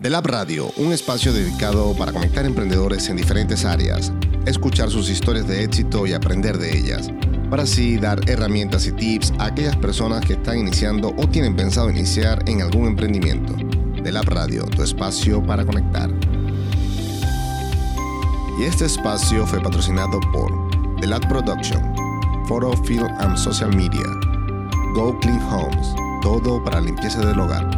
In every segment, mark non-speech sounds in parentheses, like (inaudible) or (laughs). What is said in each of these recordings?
The Lab Radio, un espacio dedicado para conectar emprendedores en diferentes áreas, escuchar sus historias de éxito y aprender de ellas, para así dar herramientas y tips a aquellas personas que están iniciando o tienen pensado iniciar en algún emprendimiento. The Lab Radio, tu espacio para conectar. Y este espacio fue patrocinado por The Lab Production, Photo, Film and Social Media, Go Clean Homes, todo para limpieza del hogar.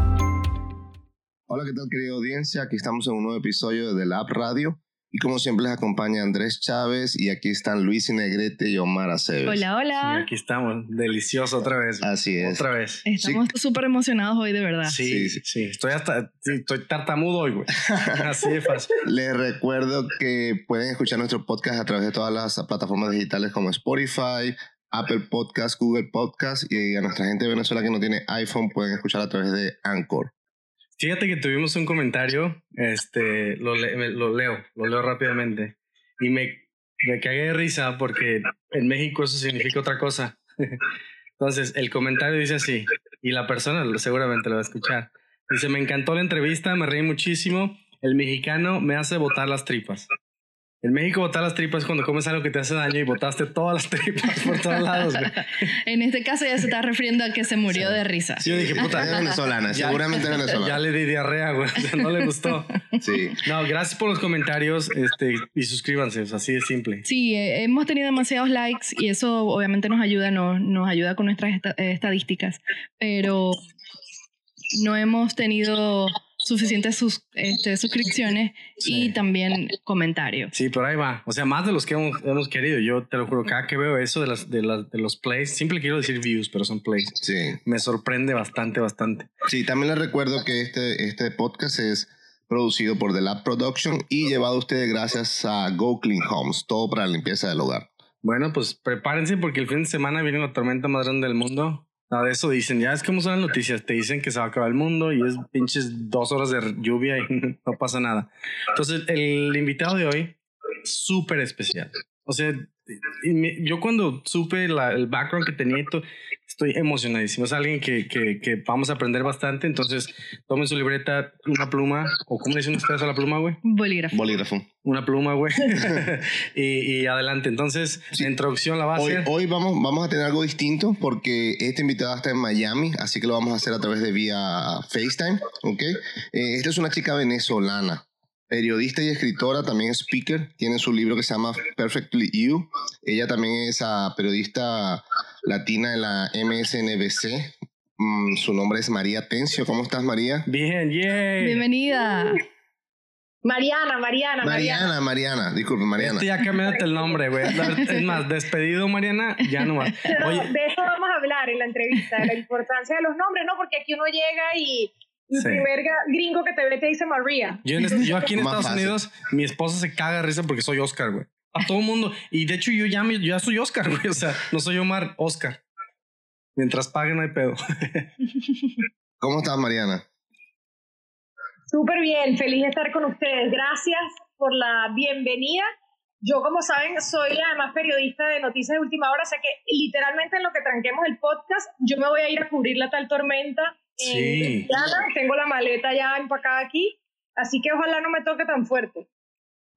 Hola, ¿qué tal querida audiencia? Aquí estamos en un nuevo episodio de The Lab Radio. Y como siempre les acompaña Andrés Chávez y aquí están Luis y Negrete y Omar Aceves. Hola, hola. Sí, aquí estamos, delicioso otra vez. Así es. Otra vez. Estamos súper emocionados hoy, de verdad. Sí, sí, sí. Estoy hasta, sí, estoy tartamudo hoy, güey. (laughs) Así de fácil. Les recuerdo que pueden escuchar nuestro podcast a través de todas las plataformas digitales como Spotify, Apple Podcast, Google Podcast y a nuestra gente de Venezuela que no tiene iPhone pueden escuchar a través de Anchor. Fíjate que tuvimos un comentario, este, lo, le- lo leo, lo leo rápidamente. Y me, me cagué de risa porque en México eso significa otra cosa. (laughs) Entonces, el comentario dice así, y la persona seguramente lo va a escuchar. Dice, me encantó la entrevista, me reí muchísimo. El mexicano me hace botar las tripas. En México botar las tripas es cuando comes algo que te hace daño y botaste todas las (laughs) tripas por todos lados, güey. (laughs) En este caso ya se está refiriendo a que se murió de risa. Sí, yo dije, Es puta, (laughs) venezolana, Ya- seguramente es ya venezolana. le di diarrea, güey. O sea, no le gustó. Sí. No, gracias por los comentarios este, y suscríbanse, o sea, así de simple. Sí, eh, hemos tenido demasiados likes y eso obviamente nos ayuda, nos, nos ayuda con nuestras esta- eh, estadísticas, pero no hemos tenido suficientes sus- este, suscripciones y Sí. también comentarios. Sí, pero ahí va. O sea, más de los que hemos, hemos querido. Yo te lo juro, cada que veo eso de, las, de, las, de los plays, siempre quiero decir views, pero son plays. Sí. Me sorprende bastante, bastante. Sí, también les recuerdo que este, este podcast es producido por The Lab Production y llevado a ustedes gracias a Go Clean Homes, todo para la limpieza del hogar. Bueno, pues prepárense porque el fin de semana viene la tormenta más grande del mundo. Nada de eso dicen, ya es como son las noticias, te dicen que se va a acabar el mundo y es pinches dos horas de lluvia y (laughs) no pasa nada. Entonces, el invitado de hoy, súper especial. O sea, yo cuando supe la- el background que tenía, estoy emocionadísimo. Es alguien que, que, que vamos a aprender bastante. Entonces, tomen su libreta, una pluma, o ¿cómo le dicen ustedes a la pluma, güey? Bolígrafo. Bolígrafo. Una pluma, güey. (laughs) y, y adelante. Entonces, Sí. la introducción la va a Hoy, hacer. hoy vamos, vamos a tener algo distinto porque este invitado está en Miami, así que lo vamos a hacer a través de vía FaceTime, ¿ok? Eh, esta es una chica venezolana, periodista y escritora, también speaker, tiene su libro que se llama Perfectly You. Ella también es ah, periodista latina en la MSNBC. Mm, su nombre es María Tencio. ¿Cómo estás, María? Bien, yay. Bienvenida. Mariana, Mariana, Mariana. Mariana, Mariana, disculpe, Mariana. Este ya cambiate el nombre, güey. Es más, despedido, Mariana, ya no más. (laughs) Oye, de eso vamos a hablar en la entrevista, de la importancia de los nombres, ¿no? Porque aquí uno llega y el Sí. primer gringo que te ve te dice María. yo, en este- yo aquí en Más Estados fácil. Unidos, mi esposa se caga de risa porque soy Oscar, güey. A todo mundo. Y de hecho, yo ya, me- ya soy Oscar, güey. O sea, no soy Omar, Oscar. Mientras paguen, no hay pedo. (laughs) ¿Cómo estás, Mariana? Súper bien, feliz de estar con ustedes. Gracias por la bienvenida. Yo, como saben, soy además periodista de noticias de última hora, o sea que literalmente en lo que tranquemos el podcast, yo me voy a ir a cubrir la tal tormenta en Sí. Tengo la maleta ya empacada aquí, así que ojalá no me toque tan fuerte.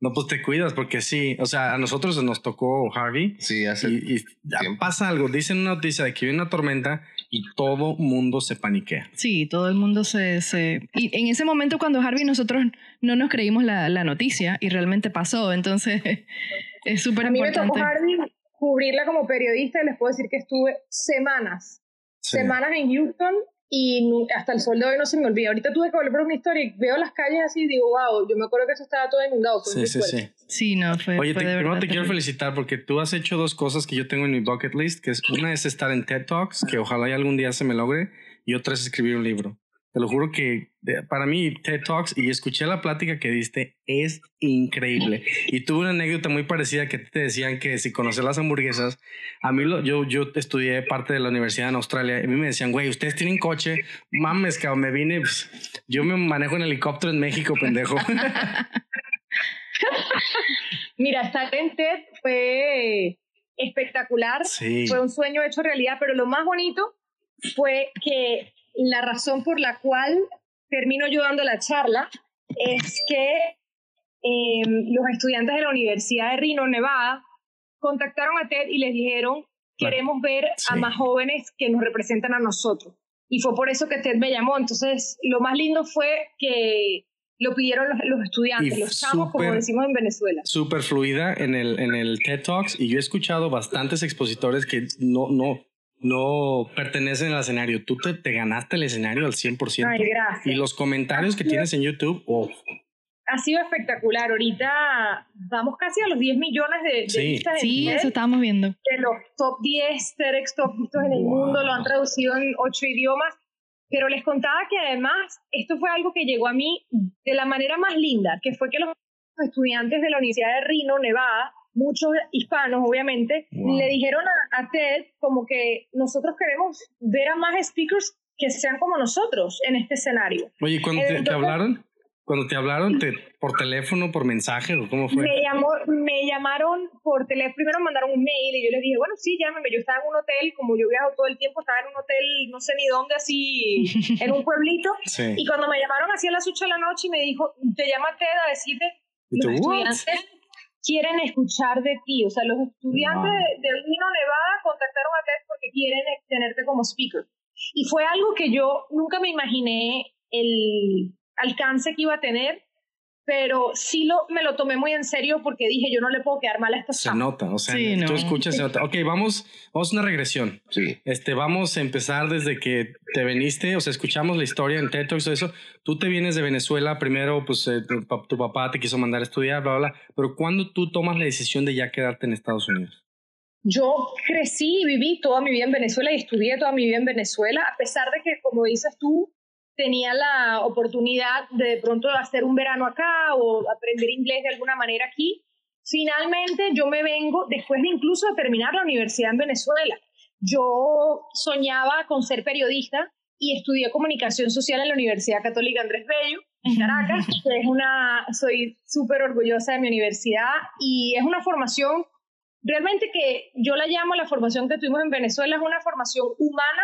No, pues te cuidas porque sí. O sea, a nosotros nos tocó Harvey. Sí, hace... Y, y ya tiempo. pasa algo. Dicen una noticia de que viene una tormenta y todo mundo se paniquea. Sí, todo el mundo se, se... Y en ese momento cuando Harvey nosotros no nos creímos la, la noticia y realmente pasó, entonces (laughs) es súper A mí me tocó importante. Harvey cubrirla como periodista y les puedo decir que estuve semanas, Sí. semanas en Houston y hasta el sol de hoy no se me olvida. Ahorita tuve que volver por una historia y veo las calles así y digo, wow, yo me acuerdo que eso estaba todo inundado. Fue Sí, sí, sí. Sí, no, fue, Oye, fue te, de primero verdad te quiero felicitar porque tú has hecho dos cosas que yo tengo en mi bucket list, que es una es estar en TED Talks, que ojalá y algún día se me logre, y otra es escribir un libro. Te lo juro que de- para mí TED Talks y escuché la plática que diste es increíble. Y tuve una anécdota muy parecida que te decían que si conoces las hamburguesas, a mí lo, yo, yo estudié parte de la universidad en Australia y a mí me decían, güey, ustedes tienen coche, mames, cabrón, me vine, pues, yo me manejo en helicóptero en México, pendejo. (laughs) Mira, estar en TED fue espectacular, sí. fue un sueño hecho realidad, pero lo más bonito fue que la razón por la cual termino yo dando la charla es que em, los estudiantes de la Universidad de Reno, Nevada, contactaron a TED y les dijeron, queremos ver a más jóvenes que nos representan a nosotros. Y fue por eso que TED me llamó. Entonces, lo más lindo fue que lo pidieron los, estudiantes, los chamos, como decimos en Venezuela. Súper fluida en el, en el TED Talks y yo he escuchado bastantes expositores que no, no, no pertenecen al escenario. Tú te, te ganaste el escenario al 100%. Ay, gracias. Y los comentarios que tienes en YouTube, oh. Ha sido espectacular. Ahorita vamos casi a los 10 millones de, sí. vistas. Sí, eso estamos viendo. De los top 10 TEDx top vistos en el mundo, lo han traducido en 8 idiomas pero les contaba que además esto fue algo que llegó a mí de la manera más linda, que fue que los estudiantes de la Universidad de Reno, Nevada, muchos hispanos obviamente, le dijeron a, TED como que nosotros queremos ver a más speakers que sean como nosotros en este escenario. Oye, ¿cuándo te hablaron? Cuando te hablaron te, por teléfono, por mensaje o cómo fue? Me, llamó, me llamaron por teléfono, primero mandaron un mail y yo les dije, bueno, sí, llámeme, yo estaba en un hotel, como yo viajo todo el tiempo, estaba en un hotel, no sé ni dónde, así, en un pueblito, (laughs) y cuando me llamaron así a las 8 de la noche y me dijo, te llama Ted a decirte, los estudiantes quieren escuchar de ti, o sea, los estudiantes de, de Nevada contactaron a Ted porque quieren tenerte como speaker. Y fue algo que yo nunca me imaginé el alcance que iba a tener, pero sí lo, me lo tomé muy en serio porque dije, yo no le puedo quedar mal a esta Se nota, o sea, tú escuchas, se nota. Ok, vamos, vamos a una regresión. Sí. Este, vamos a empezar desde que te veniste, o sea, escuchamos la historia en TED Talks, eso. Tú te vienes de Venezuela, primero, pues eh, tu, papá te quiso mandar a estudiar, bla, bla, pero ¿cuándo tú tomas la decisión de ya quedarte en Estados Unidos? Yo crecí y viví toda mi vida en Venezuela y estudié toda mi vida en Venezuela, a pesar de que, como dices tú, tenía la oportunidad de de pronto hacer un verano acá o aprender inglés de alguna manera aquí. Finalmente yo me vengo después de incluso de terminar la universidad en Venezuela. Yo soñaba con ser periodista y estudié comunicación social en la Universidad Católica Andrés Bello en Caracas, (laughs) que es una soy súper orgullosa de mi universidad y es una formación realmente que yo la llamo la formación que tuvimos en Venezuela es una formación humana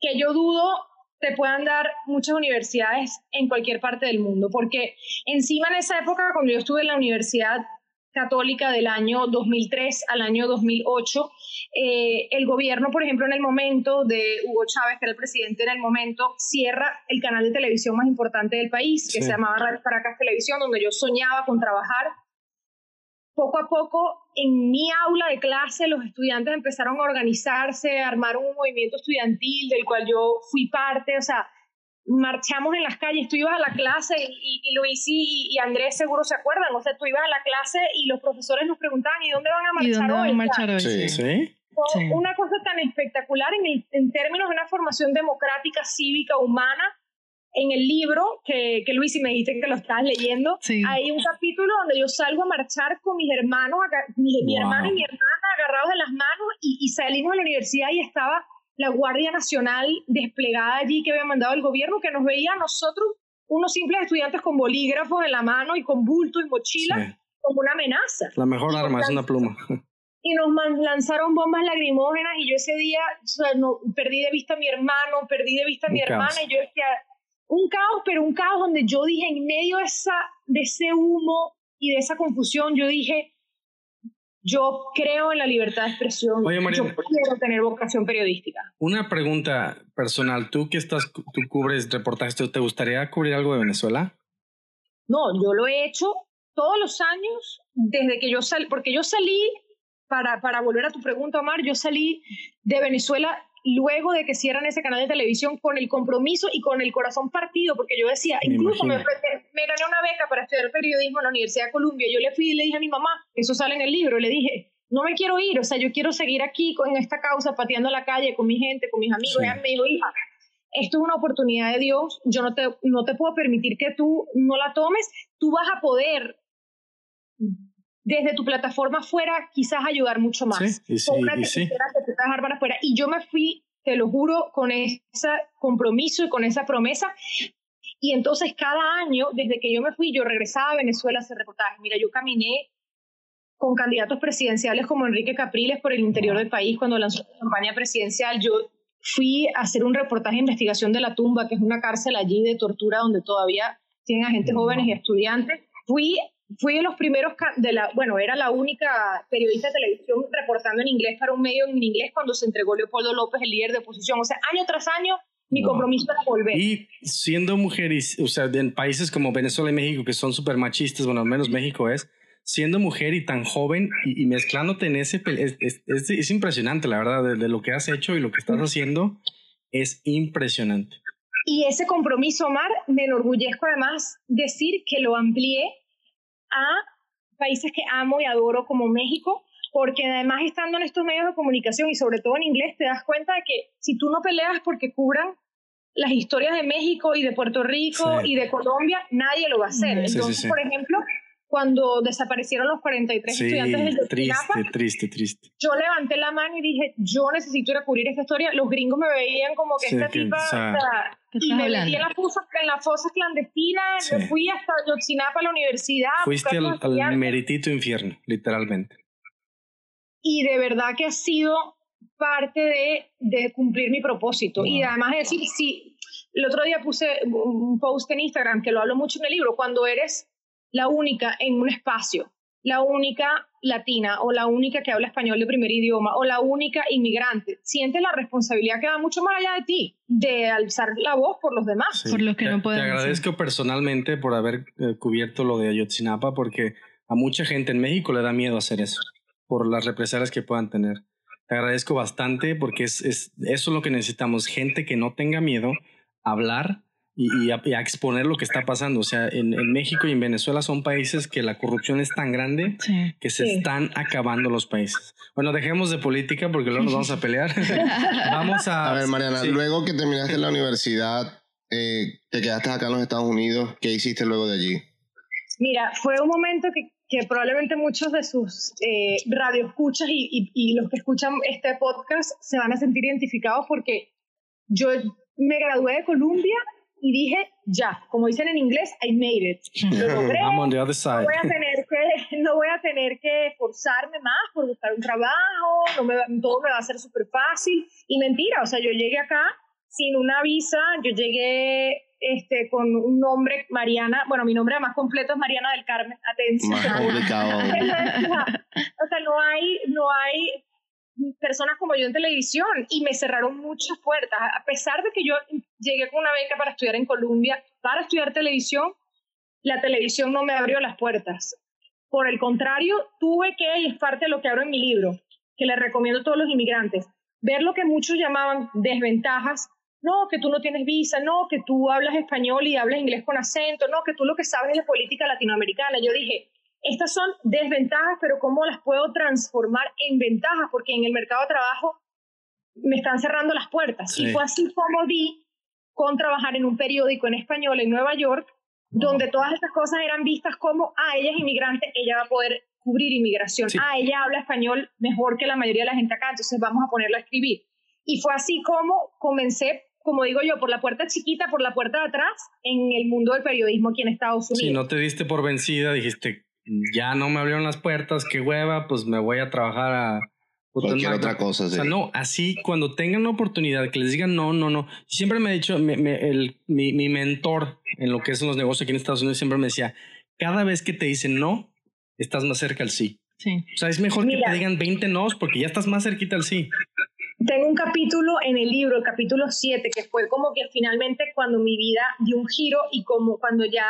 que yo dudo te puedan dar muchas universidades en cualquier parte del mundo, porque encima en esa época, cuando yo estuve en la Universidad Católica del año 2003 al año 2008, eh, el gobierno, por ejemplo, en el momento de Hugo Chávez, que era el presidente en el momento, cierra el canal de televisión más importante del país, que se llamaba Radio Caracas Televisión, donde yo soñaba con trabajar poco a poco en mi aula de clase los estudiantes empezaron a organizarse, armaron un movimiento estudiantil del cual yo fui parte, o sea, marchamos en las calles, tú ibas a la clase y, y Luis y, y, Andrés seguro se acuerdan, o sea, tú ibas a la clase y los profesores nos preguntaban, ¿y dónde van a marchar ¿Y dónde Van a marchar hoy? Sí, sí. Una cosa tan espectacular en, en términos de una formación democrática, cívica, humana, en el libro que, que Luis, y me dijiste que lo estabas leyendo, hay un capítulo donde yo salgo a marchar con mis hermanos, mi, hermano y mi hermana agarrados de las manos y, y salimos de la universidad y estaba la Guardia Nacional desplegada allí que había mandado el gobierno, que nos veía a nosotros, unos simples estudiantes con bolígrafos en la mano y con bulto y mochila, como una amenaza. La mejor arma es una pluma. Y nos lanzaron bombas lagrimógenas y yo ese día no, perdí de vista a mi hermano, perdí de vista a mi hermana y yo decía, un caos, pero un caos donde yo dije, en medio de, esa, de ese humo y de esa confusión, yo dije, yo creo en la libertad de expresión. Oye, María, yo quiero tener vocación periodística. Una pregunta personal. Tú que estás, tú cubres reportajes, ¿te gustaría cubrir algo de Venezuela? No, yo lo he hecho todos los años desde que yo salí, porque yo salí, para, para volver a tu pregunta, Omar, yo salí de Venezuela luego de que cierran ese canal de televisión con el compromiso y con el corazón partido, porque yo decía, incluso me, me, gané una beca para estudiar periodismo en la Universidad de Columbia, yo le fui y le dije a mi mamá, eso sale en el libro, le dije, no me quiero ir, o sea, yo quiero seguir aquí con esta causa, pateando la calle con mi gente, con mis amigos, me dijo, hija, esto es una oportunidad de Dios, yo no te, no te puedo permitir que tú no la tomes, tú vas a poder desde tu plataforma fuera quizás ayudar mucho más. Sí, y sí, y sí. Y yo me fui, te lo juro, con ese compromiso y con esa promesa. Y entonces cada año, desde que yo me fui, yo regresaba a Venezuela a hacer reportajes. Mira, yo caminé con candidatos presidenciales como Enrique Capriles por el interior del país cuando lanzó su campaña presidencial. Yo fui a hacer un reportaje de investigación de la tumba, que es una cárcel allí de tortura donde todavía tienen agentes jóvenes y estudiantes. Fui, fui de los primeros, de la, bueno, era la única periodista de televisión reportando en inglés para un medio en inglés cuando se entregó Leopoldo López, el líder de oposición. O sea, año tras año mi compromiso era volver. Y siendo mujer, o sea, en países como Venezuela y México, que son súper machistas, bueno, al menos México es, siendo mujer y tan joven y, mezclándote en ese, es, es, es, impresionante, la verdad, de, lo que has hecho y lo que estás haciendo, es impresionante. Y ese compromiso, Omar, me enorgullezco además decir que lo amplié a países que amo y adoro como México, porque además estando en estos medios de comunicación y sobre todo en inglés, te das cuenta de que si tú no peleas porque cubran las historias de México y de Puerto Rico y de Colombia, nadie lo va a hacer. Entonces, por ejemplo, cuando desaparecieron los 43 estudiantes de triste, triste, triste. Yo levanté la mano y dije, yo necesito ir a cubrir esta historia. Los gringos me veían como que esta tipa... y me metí en las fosas, en las fosas clandestinas, me fui hasta Yotzinapa a la universidad. Fuiste al, al meritito infierno, literalmente y de verdad que ha sido parte de, de cumplir mi propósito. Y además de decir, sí, el otro día puse un post en Instagram que lo hablo mucho en el libro, cuando eres la única en un espacio, la única latina o la única que habla español de primer idioma o la única inmigrante, sientes la responsabilidad que va mucho más allá de ti, de alzar la voz por los demás. por los que no pueden. Te agradezco personalmente por haber eh, cubierto lo de Ayotzinapa porque a mucha gente en México le da miedo hacer eso por las represalias que puedan tener. Te agradezco bastante porque es, es, eso es lo que necesitamos, gente que no tenga miedo a hablar y, a, exponer lo que está pasando. O sea, en, en, México y en Venezuela son países que la corrupción es tan grande que se están acabando los países. Bueno, dejemos de política porque luego nos vamos a pelear. (laughs) vamos a... A ver, Mariana, luego que terminaste la universidad, eh, te quedaste acá en los Estados Unidos, ¿qué hiciste luego de allí? Mira, fue un momento que que probablemente muchos de sus eh, radioescuchas y, y, los que escuchan este podcast se van a sentir identificados porque yo me gradué de Columbia y dije, ya, como dicen en inglés, I made it. Lo (laughs) logré. I'm on the other side. No voy a tener que, (laughs) no voy a tener que forzarme más por buscar un trabajo, no me, todo me va a ser súper fácil. Y mentira, o sea, yo llegué acá sin una visa, yo llegué este, con un nombre, Mariana, bueno, mi nombre más completo es Mariana del Carmen, atención. (laughs) o sea, no hay, no hay personas como yo en televisión y me cerraron muchas puertas. A pesar de que yo llegué con una beca para estudiar en Colombia, para estudiar televisión, la televisión no me abrió las puertas. Por el contrario, tuve que, y es parte de lo que abro en mi libro, que le recomiendo a todos los inmigrantes, ver lo que muchos llamaban desventajas no, que tú no tienes visa, no, que tú hablas español y hablas inglés con acento, no, que tú lo que sabes es de política latinoamericana. Yo dije, estas son desventajas, pero ¿cómo las puedo transformar en ventajas? Porque en el mercado de trabajo me están cerrando las puertas. Y fue así como vi con trabajar en un periódico en español en Nueva York, donde todas estas cosas eran vistas como, ah, ella es inmigrante, ella va a poder cubrir inmigración. Ah, ella habla español mejor que la mayoría de la gente acá, entonces vamos a ponerla a escribir. Y fue así como comencé como digo yo, por la puerta chiquita, por la puerta de atrás, en el mundo del periodismo aquí en Estados Unidos. Si no te diste por vencida, dijiste, ya no me abrieron las puertas, qué hueva, pues me voy a trabajar a... Cualquier otra cosa, O sea, no, así cuando tengan una oportunidad, que les digan no, no, no. Siempre me ha dicho, el, mi, mi mentor en lo que son los negocios aquí en Estados Unidos siempre me decía, cada vez que te dicen no, estás más cerca al sí. Sí. O sea, es mejor que te digan 20 no porque ya estás más cerquita al sí. Tengo un capítulo en el libro, el capítulo 7, que fue como que finalmente cuando mi vida dio un giro y como cuando ya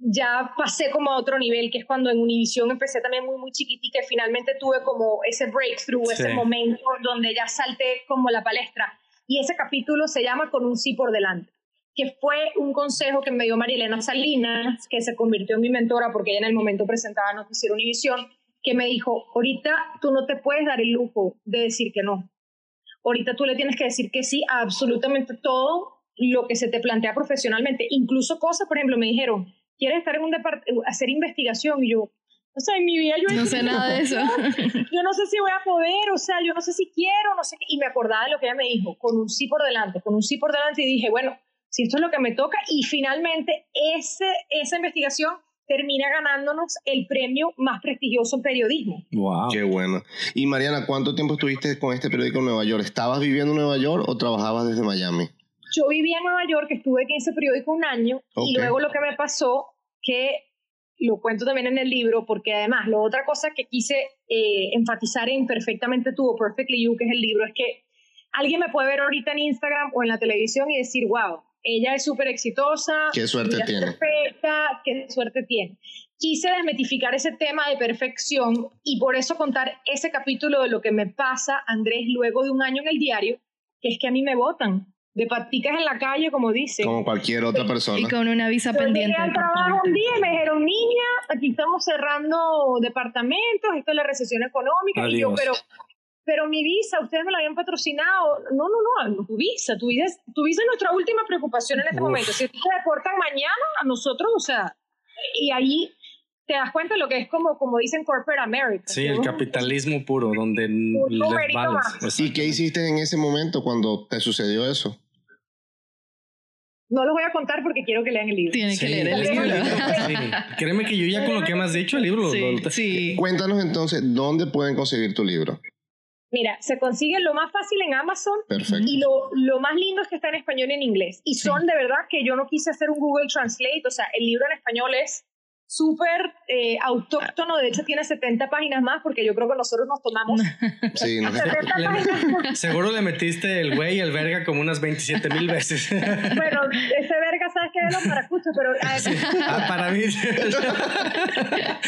ya pasé como a otro nivel, que es cuando en Univision empecé también muy, muy chiquitica y finalmente tuve como ese breakthrough, ese momento donde ya salté como la palestra. Y ese capítulo se llama Con un sí por delante, que fue un consejo que me dio Marielena Salinas, que se convirtió en mi mentora porque ella en el momento presentaba Noticiero Univisión, que me dijo, ahorita tú no te puedes dar el lujo de decir que no. Ahorita tú le tienes que decir que sí a absolutamente todo lo que se te plantea profesionalmente, incluso cosas, por ejemplo, me dijeron, ¿quieres estar en un departamento, hacer investigación? Y yo, o sea, en mi vida yo... No sé nada de eso. Yo no sé si voy a poder, o sea, yo no sé si quiero, no sé qué. Y me acordaba de lo que ella me dijo, con un sí por delante, con un sí por delante, y dije, bueno, si esto es lo que me toca, y finalmente ese, esa investigación termina ganándonos el premio más prestigioso en periodismo. Wow. Qué bueno. Y Mariana, ¿cuánto tiempo estuviste con este periódico en Nueva York? ¿Estabas viviendo en Nueva York o trabajabas desde Miami? Yo vivía en Nueva York, estuve en ese periódico un año y luego lo que me pasó, que lo cuento también en el libro, porque además, la otra cosa que quise eh, enfatizar en Perfectamente Tú o Perfectly You, que es el libro, es que alguien me puede ver ahorita en Instagram o en la televisión y decir, wow, ella es súper exitosa, Qué suerte tiene. perfecta, qué suerte tiene. Quise desmitificar ese tema de perfección y por eso contar ese capítulo de lo que me pasa, Andrés, luego de un año en el diario, que es que a mí me votan de paticas en la calle, como dicen. Como cualquier otra Y persona. con una visa Yo llegué pendiente. al trabajo un día y me dijeron, niña, aquí estamos cerrando departamentos, esto es la recesión económica. Y yo, pero, pero mi visa, ustedes me la habían patrocinado. No, no, no, tu visa, tu visa, es- tu visa es nuestra última preocupación en este Uf. momento. Si te deportan mañana, a nosotros, o sea, y ahí te das cuenta de lo que es como, como dicen Corporate America. Sí, el capitalismo puro, donde les. ¿Y qué hiciste en ese momento cuando te sucedió eso? No los voy a contar porque quiero que lean el libro. Tiene que leer el libro. (laughs) sí. Créeme que yo ya con lo que me has dicho, el libro lo- Sí, lo- sí. Cuéntanos entonces, ¿dónde pueden conseguir tu libro? Mira, se consigue lo más fácil en Amazon Perfecto. Y lo, lo más lindo es que está en español y en inglés. Y son de verdad que yo no quise hacer un Google Translate, o sea, el libro en español es súper eh, autóctono, de hecho tiene 70 páginas más porque yo creo que nosotros nos tomamos (laughs) Sí, no sé. 70 Le- páginas. seguro le metiste el güey y el verga como unas 27 mil veces. (laughs) Bueno, ese verga sabes que es los maracuchos, pero además, Ah, para mí. (laughs)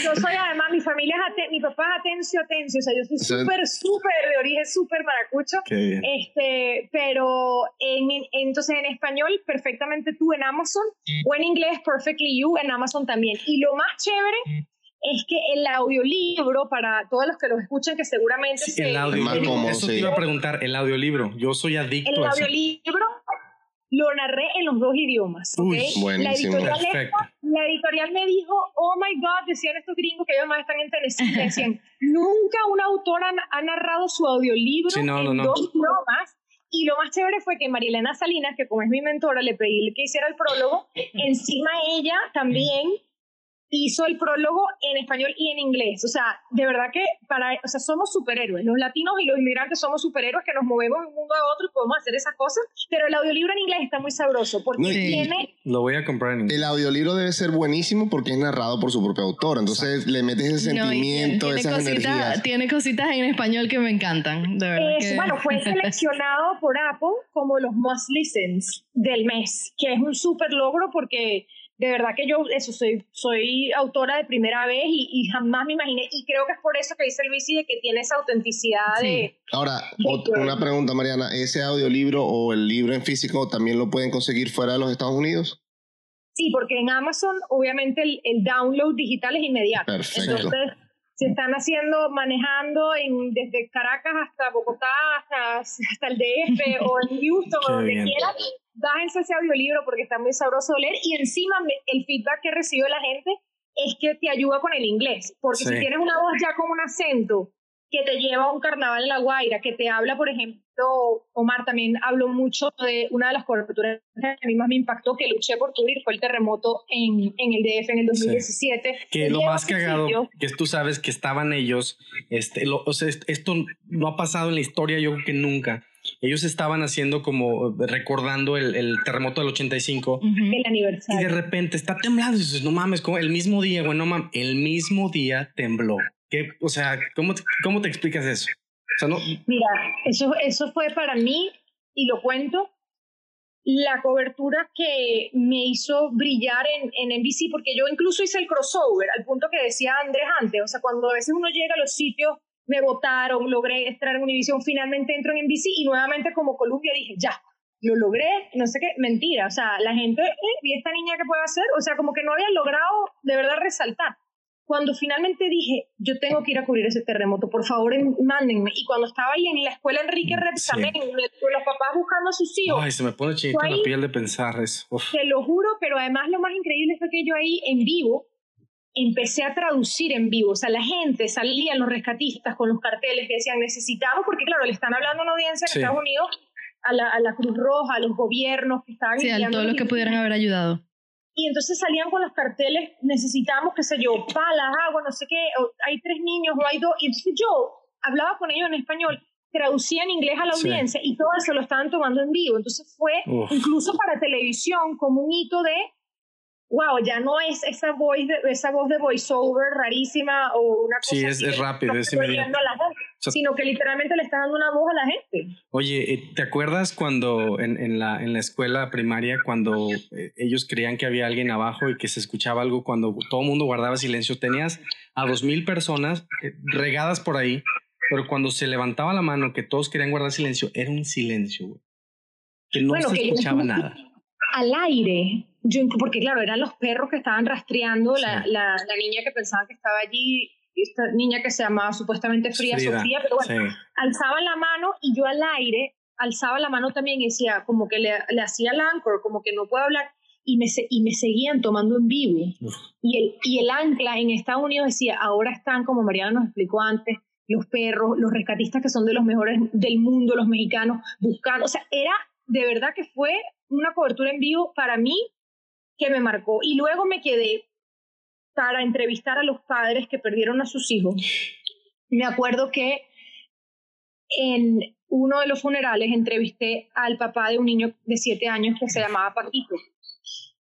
yo soy además, mi familia es aten- mi papá es atencio, atencio, o sea, yo soy súper, súper de origen, súper maracucho. Qué bien. Este, pero en, en- entonces en español, perfectamente tú en Amazon, o en inglés, Perfectly You en Amazon también. Y lo más chévere es que el audiolibro, para todos los que lo escuchan, que seguramente Sí, se- el audio. Más cómodo, Eso sí. te iba a preguntar, el audiolibro. Yo soy adicto el a eso. audiolibro lo narré en los dos idiomas. ¿ok? Uy, buenísimo. La editorial, Perfecto. la editorial me dijo, oh my God, decían estos gringos que ellos más están en Tennessee, decían, (laughs) nunca una autora ha narrado su audiolibro Sí, no, no, en no. dos idiomas. Y lo más chévere fue que Marilena Salinas, que como es mi mentora, le pedí que hiciera el prólogo. Encima ella también hizo el prólogo en español y en inglés. O sea, de verdad que para, o sea, somos superhéroes. Los latinos y los inmigrantes somos superhéroes que nos movemos de un mundo a otro y podemos hacer esas cosas. Pero el audiolibro en inglés está muy sabroso porque No, y- tiene Lo voy a comprar en inglés. El audiolibro debe ser buenísimo porque es narrado por su propio autor. Entonces le metes ese No, sentimiento, tiene, esas cositas, energías. tiene cositas en español que me encantan, de verdad. Es- que- bueno, fue (laughs) seleccionado por Apple como los Most Listens del mes, que es un súper logro porque de verdad que yo eso soy, soy autora de primera vez y, y jamás me imaginé, y creo que es por eso que dice Luisi de que tiene esa autenticidad de... Ahora, una pregunta, Mariana. ¿Ese audiolibro o el libro en físico también lo pueden conseguir fuera de los Estados Unidos? Sí, porque en Amazon obviamente el, el download digital es inmediato. Perfecto. Entonces, se están haciendo, manejando en, desde Caracas hasta Bogotá, hasta, hasta el DF (laughs) o en Houston o donde quieran. Bájense ese audiolibro porque está muy sabroso de leer y encima el feedback que recibe la gente es que te ayuda con el inglés. Porque Sí. si tienes una voz ya con un acento que te lleva a un carnaval en La Guaira, que te habla, por ejemplo, Omar también habló mucho de una de las coberturas que a mí más me impactó, que luché por cubrir, fue el terremoto en, en el DF en el 2017. Que lo más cagado, sitio. que tú sabes que estaban ellos, este, lo- o sea, est- esto no ha pasado en la historia, yo creo que nunca. Ellos estaban haciendo como recordando el, el terremoto del 85 Ujú. el y de aniversario. repente está temblando. Y dices, no mames, como el mismo día, güey, no mames, el mismo día tembló. ¿Qué, o sea, ¿cómo te, ¿cómo te explicas eso? O sea, no, Mira, eso, eso fue para mí, y lo cuento, la cobertura que me hizo brillar en, en NBC, porque yo incluso hice el crossover, al punto que decía Andrés antes, o sea, cuando a veces uno llega a los sitios, me votaron, logré entrar en Univision, finalmente entro en NBC y nuevamente como Columbia dije, ya, lo logré, no sé qué, mentira, o sea, la gente, eh, ¿y esta niña qué puede hacer? O sea, como que no había logrado de verdad resaltar. Cuando finalmente dije, yo tengo que ir a cubrir ese terremoto, por favor, en- mándenme. Y cuando estaba ahí en la escuela Enrique Repsamen, los papás buscando a sus hijos, ay, se me pone chinita la piel de pensar eso. Uf. te lo juro, pero además lo más increíble fue que yo ahí en vivo empecé a traducir en vivo. O sea, la gente salía, los rescatistas con los carteles que decían necesitamos, porque claro, le están hablando a una audiencia en Sí. Estados Unidos, a la, a la Cruz Roja, a los gobiernos que estaban Sí, a todos los que pudieran haber ayudado. Y entonces salían con los carteles, necesitamos, qué sé yo, palas, agua, no sé qué, hay tres niños o hay dos. Y entonces yo hablaba con ellos en español traducía en inglés a la audiencia y todo eso lo estaban tomando en vivo. Entonces fue incluso para televisión como un hito de wow, ya no es esa voz de, esa voz de voiceover rarísima o una cosa Sí, es, es rápido, es inmediato. sino que literalmente le está dando una voz a la gente. Oye, eh, ¿te acuerdas cuando en, en, la, en la escuela primaria, cuando eh, ellos creían que había alguien abajo y que se escuchaba algo cuando todo el mundo guardaba silencio? Tenías a dos mil personas eh, regadas por ahí, pero cuando se levantaba la mano que todos querían guardar silencio, era un silencio, güey. Que no se escuchaba nada. Al aire, yo, porque claro, eran los perros que estaban rastreando la, la, niña que pensaba que estaba allí, esta niña que se llamaba supuestamente Fría Sofía, pero bueno, alzaba la mano y yo al aire alzaba la mano también y decía, como que le, le hacía el anchor, como que no puedo hablar, y me, y me seguían tomando en vivo. Y el, y el ancla en Estados Unidos decía, ahora están, como Mariana nos explicó antes, los perros, los rescatistas que son de los mejores del mundo, los mexicanos, buscando, o sea, era de verdad que fue una cobertura en vivo para mí que me marcó. Y luego me quedé para entrevistar a los padres que perdieron a sus hijos. Me acuerdo que en uno de los funerales entrevisté al papá de un niño de siete años que se llamaba Paquito.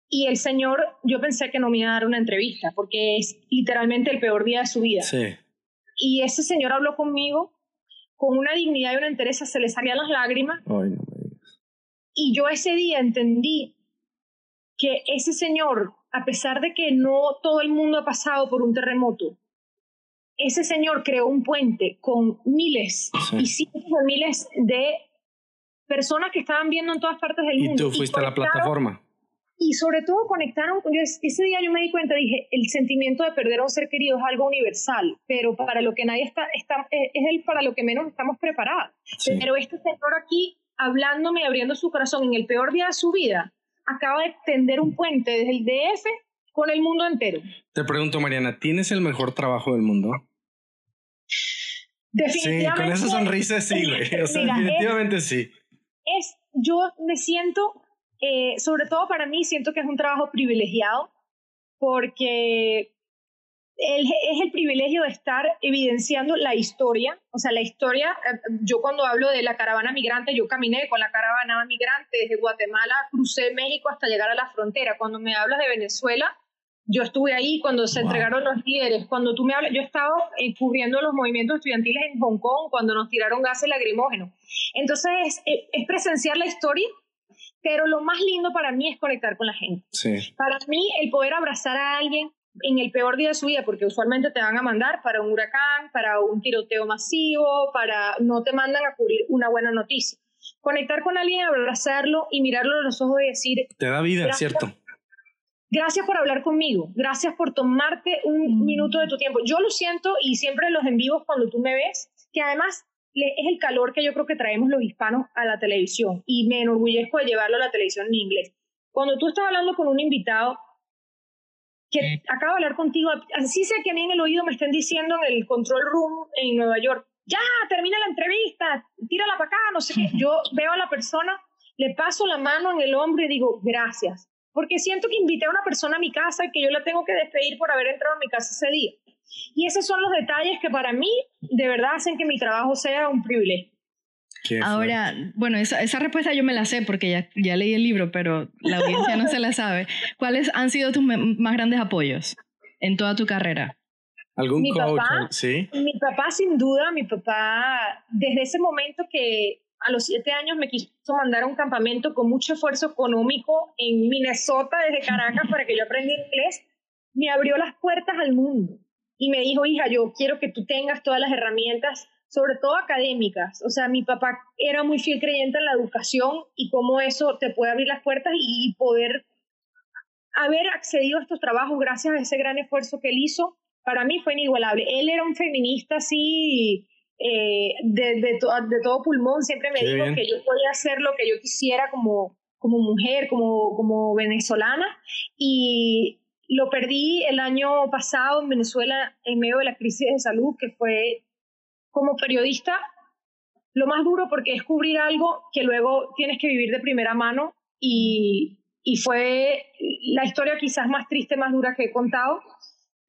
Y el señor, yo pensé que no me iba a dar una entrevista, porque es literalmente el peor día de su vida. Sí. Y ese señor habló conmigo con una dignidad y una entereza, se le salían las lágrimas. Ay, no y yo ese día entendí que ese señor, a pesar de que no todo el mundo ha pasado por un terremoto, ese señor creó un puente con miles y cientos de miles de personas que estaban viendo en todas partes del mundo. Y tú fuiste a la plataforma. Y sobre todo conectaron, yo, ese día yo me di cuenta, dije, el sentimiento de perder a un ser querido es algo universal, pero para lo que nadie está, está es el para lo que menos estamos preparados. Pero este señor aquí, hablándome y abriendo su corazón en el peor día de su vida, acaba de tender un puente desde el DF con el mundo entero. Te pregunto, Mariana, ¿tienes el mejor trabajo del mundo? Definitivamente. Sí, con esa sonrisa sí, güey. O sea, definitivamente sí. Es, yo me siento, eh, sobre todo para mí, siento que es un trabajo privilegiado porque es el privilegio de estar evidenciando la historia, o sea, la historia, eh, yo cuando hablo de la caravana migrante, yo caminé con la caravana migrante desde Guatemala, crucé México hasta llegar a la frontera. Cuando me hablas de Venezuela, yo estuve ahí cuando se entregaron los líderes. Cuando tú me hablas, yo he estado eh, cubriendo los movimientos estudiantiles en Hong Kong, cuando nos tiraron gases lacrimógenos. Entonces, es, es presenciar la historia pero lo más lindo para mí es conectar con la gente. Sí. Para mí, el poder abrazar a alguien, en el peor día de su vida, porque usualmente te van a mandar para un huracán, para un tiroteo masivo, para no te mandan a cubrir una buena noticia. Conectar con alguien, abrazarlo y mirarlo a los ojos y decir... Te da vida, ¿cierto? Gracias por hablar conmigo, gracias por tomarte un mm. minuto de tu tiempo. Yo lo siento y siempre en los en vivos cuando tú me ves, que además es el calor que yo creo que traemos los hispanos a la televisión y me enorgullezco de llevarlo a la televisión en inglés. Cuando tú estás hablando con un invitado que acabo de hablar contigo, así sé que a mí en el oído me estén diciendo en el control room en Nueva York, ya, termina la entrevista, tírala para acá, no sé qué. (laughs) Yo veo a la persona, le paso la mano en el hombro y digo, gracias, porque siento que invité a una persona a mi casa y que yo la tengo que despedir por haber entrado a mi casa ese día. Y esos son los detalles que para mí de verdad hacen que mi trabajo sea un privilegio. Ahora, bueno, esa, esa, respuesta yo me la sé porque ya, ya leí el libro, pero la audiencia no se la sabe. ¿Cuáles han sido tus más grandes apoyos en toda tu carrera? ¿Algún mi coach? Papá, sí. Mi papá, sin duda, mi papá, desde ese momento que a los siete años me quiso mandar a un campamento con mucho esfuerzo económico en Minnesota, desde Caracas, para que yo aprendiera inglés, me abrió las puertas al mundo y me dijo, hija, yo quiero que tú tengas todas las herramientas sobre todo académicas. O sea, mi papá era muy fiel creyente en la educación y cómo eso te puede abrir las puertas y poder haber accedido a estos trabajos gracias a ese gran esfuerzo que él hizo, para mí fue inigualable. Él era un feminista así eh, de, de, todo pulmón, siempre me dijo que yo podía hacer lo que yo quisiera como, como mujer, como, como venezolana y lo perdí el año pasado en Venezuela en medio de la crisis de salud que fue como periodista, lo más duro porque es cubrir algo que luego tienes que vivir de primera mano y, fue la historia quizás más triste, más dura que he contado,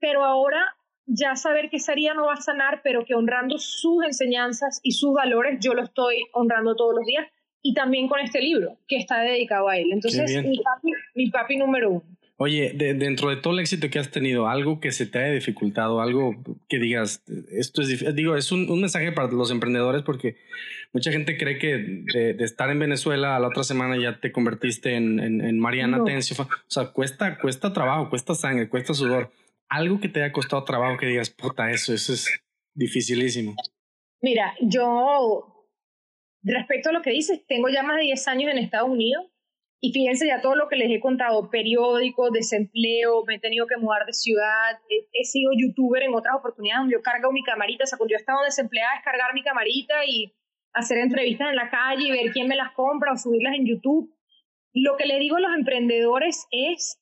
pero ahora ya saber que esa herida no va a sanar, pero que honrando sus enseñanzas y sus valores, yo lo estoy honrando todos los días. Y también con este libro, que está dedicado a él. Entonces, mi papi, mi papi número uno. Oye, dentro de todo el éxito que has tenido, algo que se te haya dificultado, algo que digas, esto es digo, es un, un mensaje para los emprendedores porque mucha gente cree que de, de, estar en Venezuela a la otra semana ya te convertiste en, en, Mariana Tencio. O sea, cuesta, cuesta trabajo, cuesta sangre, cuesta sudor. Algo que te haya costado trabajo que digas, puta, eso, eso es dificilísimo. Mira, yo, respecto a lo que dices, tengo ya más de 10 años en Estados Unidos y fíjense ya todo lo que les he contado, periódicos, desempleo, me he tenido que mudar de ciudad, he, sido youtuber en otras oportunidades donde yo cargo mi camarita, o sea, cuando yo he estado desempleada es cargar mi camarita y hacer entrevistas en la calle y ver quién me las compra o subirlas en YouTube. Lo que le digo a los emprendedores es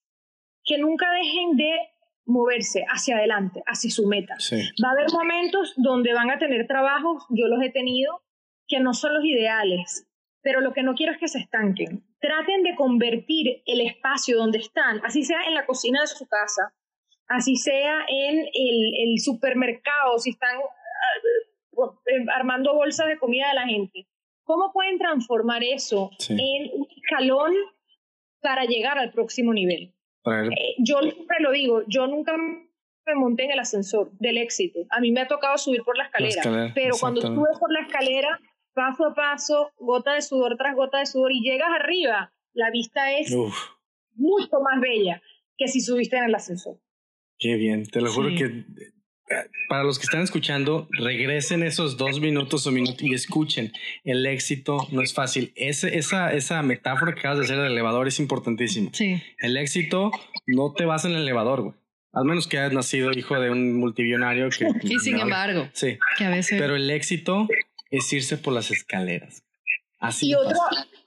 que nunca dejen de moverse hacia adelante, hacia su meta. Va a haber momentos donde van a tener trabajos, yo los he tenido, que no son los ideales, pero lo que no quiero es que se estanquen. Traten de convertir el espacio donde están, así sea en la cocina de su casa, así sea en el, supermercado, si están eh, armando bolsas de comida de la gente. ¿Cómo pueden transformar eso en un escalón para llegar al próximo nivel? Eh, yo siempre lo digo, yo nunca me monté en el ascensor del éxito. A mí me ha tocado subir por la escalera, pero cuando sube por la escalera paso a paso, gota de sudor tras gota de sudor, y llegas arriba, la vista es mucho más bella que si subiste en el ascensor. Qué bien, te lo juro que para los que están escuchando, regresen esos dos minutos o minutos y escuchen. El éxito no es fácil. Ese, esa, esa metáfora que acabas de hacer del elevador es importantísima. Sí. El éxito no te vas en el elevador, güey. Al menos que hayas nacido hijo de un multimillonario. Que, (laughs) y sin embargo, sí. que a veces... Pero el éxito es irse por las escaleras. Así y otra,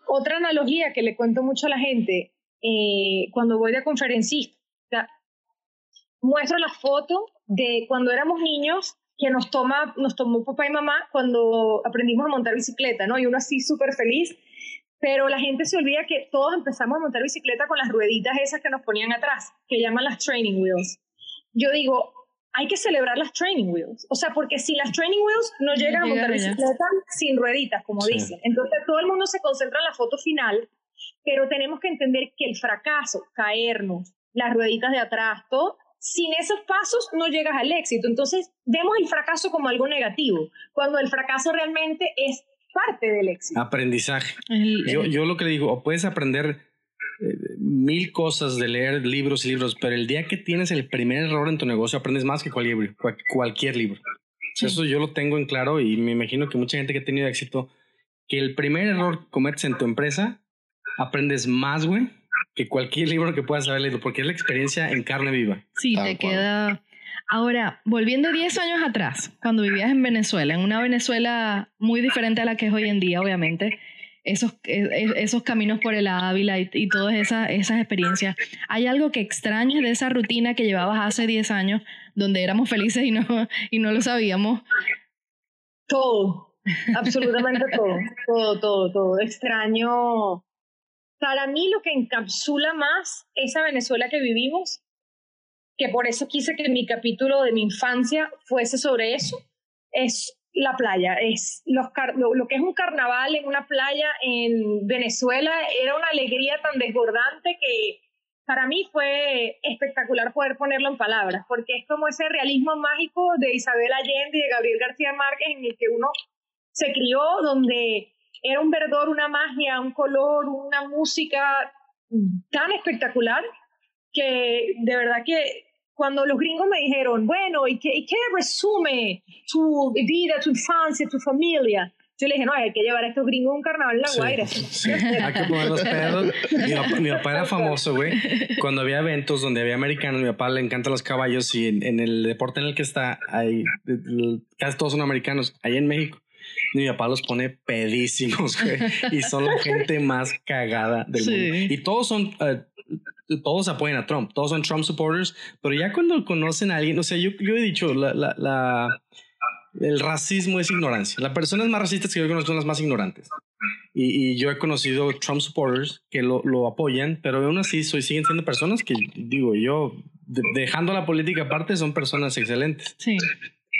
otra analogía que le cuento mucho a la gente, eh, cuando voy de conferencista, muestro la foto de cuando éramos niños que nos, toma, nos tomó papá y mamá cuando aprendimos a montar bicicleta, ¿no? Y uno así súper feliz, pero la gente se olvida que todos empezamos a montar bicicleta con las rueditas esas que nos ponían atrás, que llaman las training wheels. Yo digo, hay que celebrar las training wheels. O sea, porque si las training wheels no llegan a montar bicicleta sin rueditas, como dicen. Entonces todo el mundo se concentra en la foto final, pero tenemos que entender que el fracaso, caernos, las rueditas de atrás, todo, sin esos pasos no llegas al éxito. Entonces vemos el fracaso como algo negativo, cuando el fracaso realmente es parte del éxito. Aprendizaje. yo, yo lo que le digo, puedes aprender mil cosas de leer libros y libros, pero el día que tienes el primer error en tu negocio aprendes más que cualquier libro. Cualquier libro. Eso yo lo tengo en claro y me imagino que mucha gente que ha tenido éxito, que el primer error que cometes en tu empresa, aprendes más, güey, que cualquier libro que puedas haber leído, porque es la experiencia en carne viva. Sí, te queda... Ahora, volviendo 10 años atrás, cuando vivías en Venezuela, en una Venezuela muy diferente a la que es hoy en día, obviamente, esos, e, e, esos caminos por el Ávila y, y todas esas, esas experiencias. ¿Hay algo que extrañas de esa rutina que llevabas hace 10 años, donde éramos felices y no, y no lo sabíamos? Todo, absolutamente (laughs) todo, todo, todo, todo. Extraño. Para mí lo que encapsula más esa Venezuela que vivimos, que por eso quise que mi capítulo de mi infancia fuese sobre eso, es la playa. Es los lo, que es un carnaval en una playa en Venezuela era una alegría tan desbordante que para mí fue espectacular poder ponerlo en palabras, porque es como ese realismo mágico de Isabel Allende y de Gabriel García Márquez en el que uno se crió, donde era un verdor, una magia, un color, una música tan espectacular que de verdad que cuando los gringos me dijeron, bueno, ¿y qué, qué resume tu vida, tu infancia, tu familia? Yo le dije, no, hay que llevar a estos gringos un carnaval en la Guaira. Sí, hay que poner los pedos. Mi papá, era famoso, güey. Cuando había eventos donde había americanos, mi papá le encantan los caballos y en, el deporte en el que está, hay, casi todos son americanos. Ahí en México, mi papá los pone pedísimos, güey. Y son la gente más cagada del mundo. Y todos son, eh, todos apoyan a Trump, todos son Trump supporters, pero ya cuando conocen a alguien, o sea, yo, yo he dicho, la, la, la, el racismo es ignorancia. Las personas más racistas que yo conozco son las más ignorantes. Y, y yo he conocido Trump supporters que lo, lo, apoyan, pero aún así soy, siguen siendo personas que, digo, yo dejando la política aparte, son personas excelentes. Sí.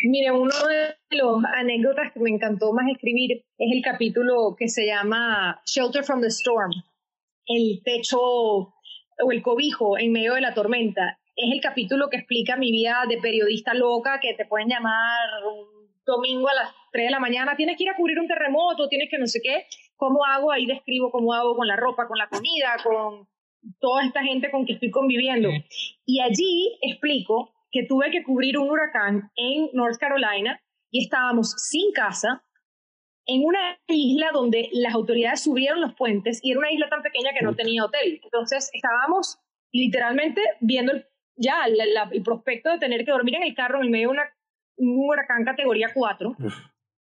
Mire, uno de los anécdotas que me encantó más escribir es el capítulo que se llama Shelter from the Storm, el techo o el cobijo en medio de la tormenta. Es el capítulo que explica mi vida de periodista loca, que te pueden llamar un domingo a las 3 de la mañana, tienes que ir a cubrir un terremoto, tienes que no sé qué, ¿cómo hago? Ahí describo cómo hago con la ropa, con la comida, con toda esta gente con que estoy conviviendo. Y allí explico que tuve que cubrir un huracán en North Carolina y estábamos sin casa en una isla donde las autoridades subieron los puentes y era una isla tan pequeña que no tenía hotel. Entonces estábamos literalmente viendo ya el prospecto de tener que dormir en el carro en el medio de un huracán categoría 4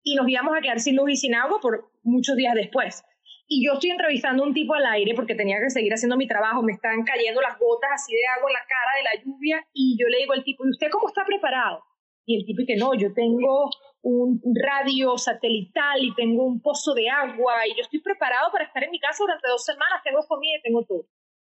y nos íbamos a quedar sin luz y sin agua por muchos días después. Y yo estoy entrevistando a un tipo al aire porque tenía que seguir haciendo mi trabajo, me están cayendo las gotas así de agua en la cara de la lluvia y yo le digo al tipo, ¿y usted cómo está preparado? Y el tipo dice, no, yo tengo un radio satelital y tengo un pozo de agua y yo estoy preparado para estar en mi casa durante dos semanas, tengo comida y tengo todo.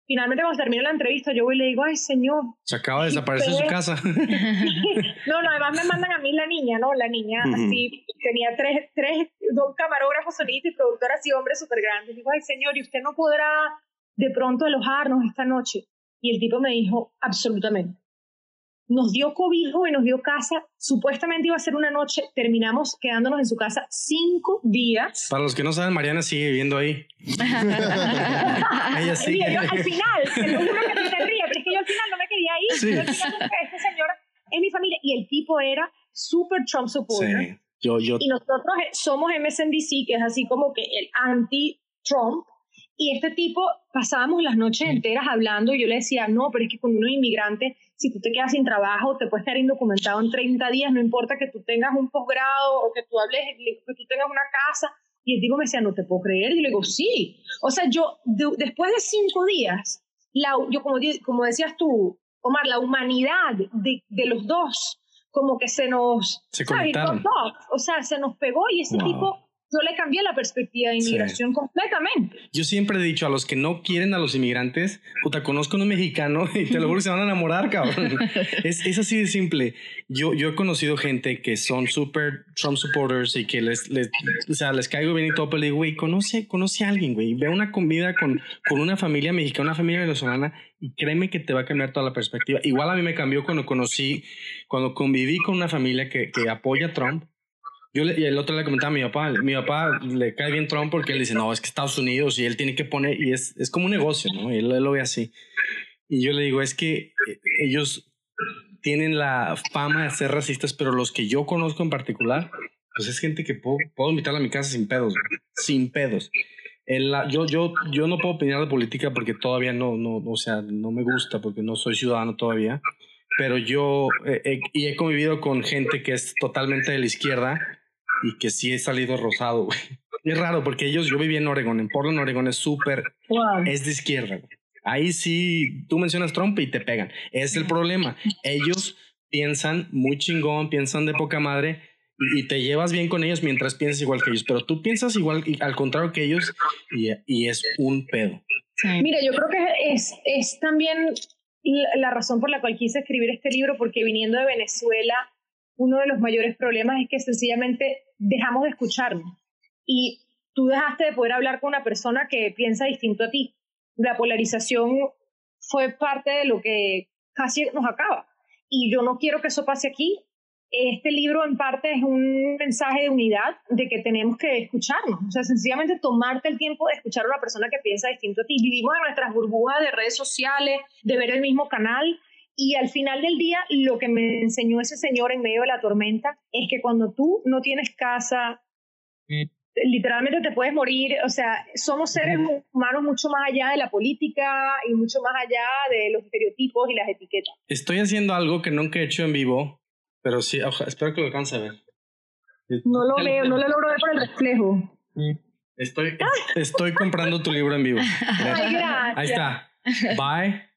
Finalmente cuando termina la entrevista yo voy y le digo, ay señor. Se acaba de desaparecer su casa. (laughs) (laughs) no, no, además me mandan a mí la niña, ¿no? La niña así, tenía tres, tres, dos camarógrafos sonidos y productoras y hombres súper grandes. Digo, ay señor, ¿y usted no podrá de pronto alojarnos esta noche? Y el tipo me dijo, absolutamente nos dio cobijo y nos dio casa. Supuestamente iba a ser una noche, terminamos quedándonos en su casa cinco días. Para los que no saben, Mariana sigue viviendo ahí. (laughs) Ella sigue. Yo, al final, te lo juro que te ríes, pero es que yo al final no me quería ir. Sí. Yo este señor es mi familia y el tipo era súper Trump supporter. Sí. Yo, yo... Y nosotros somos MSNBC, que es así como que el anti-Trump. Y este tipo pasábamos las noches enteras hablando y yo le decía, no, pero es que cuando uno es inmigrante si tú te quedas sin trabajo, te puedes quedar indocumentado en 30 días, no importa que tú tengas un posgrado o que tú hables, que tú tengas una casa. Y el tipo me decía, no te puedo creer. Y le digo, sí. O sea, yo, después de cinco días, la, yo como, como decías tú, Omar, la humanidad de, de los dos, como que se nos... Se conectaron. O sea, se nos pegó y ese tipo yo le cambié la perspectiva de inmigración completamente. Yo siempre he dicho a los que no quieren a los inmigrantes, puta, conozco a un mexicano y te lo juro que se van a enamorar, cabrón. (laughs) es, es, así de simple. Yo, yo he conocido gente que son súper Trump supporters y que les, les, o sea, les caigo bien y todo, pero le digo, güey, conoce, conoce a alguien, güey. Ve una comida con, con una familia mexicana, una familia venezolana y créeme que te va a cambiar toda la perspectiva. Igual a mí me cambió cuando conocí, cuando conviví con una familia que, que apoya a Trump yo le, y el otro le comentaba a mi papá, mi papá le cae bien Trump porque él dice, no, es que Estados Unidos y él tiene que poner, y es, es como un negocio, ¿no? Y él, lo ve así. Y yo le digo, es que eh, ellos tienen la fama de ser racistas, pero los que yo conozco en particular, pues es gente que puedo, puedo invitarla a mi casa sin pedos, sin pedos. El, yo, yo, yo no puedo opinar de política porque todavía no, no, o sea, no me gusta porque no soy ciudadano todavía, pero yo y he convivido con gente que es totalmente de la izquierda y que sí he salido rosado, güey. (laughs) Es raro porque ellos, yo viví en Oregon, en Portland, Oregon es súper, es de izquierda, Ahí sí, tú mencionas Trump y te pegan. Es el problema. Ellos piensan muy chingón, piensan de poca madre y, te llevas bien con ellos mientras piensas igual que ellos, pero tú piensas igual, al contrario que ellos y, y es un pedo. Mira, yo creo que es, es también la razón por la cual quise escribir este libro, porque viniendo de Venezuela, uno de los mayores problemas es que sencillamente dejamos de escucharnos y tú dejaste de poder hablar con una persona que piensa distinto a ti. La polarización fue parte de lo que casi nos acaba. Y yo no quiero que eso pase aquí. Este libro en parte es un mensaje de unidad, de que tenemos que escucharnos. O sea, sencillamente tomarte el tiempo de escuchar a una persona que piensa distinto a ti. Vivimos en nuestras burbujas de redes sociales, de ver el mismo canal y al final del día, lo que me enseñó ese señor en medio de la tormenta es que cuando tú no tienes casa, literalmente te puedes morir. O sea, somos seres humanos mucho más allá de la política y mucho más allá de los estereotipos y las etiquetas. Estoy haciendo algo que nunca he hecho en vivo, pero sí, espero que lo alcance a ver. No lo veo, no lo logro ver por el reflejo. Estoy, estoy comprando tu libro en vivo. (laughs) Ahí está. Bye.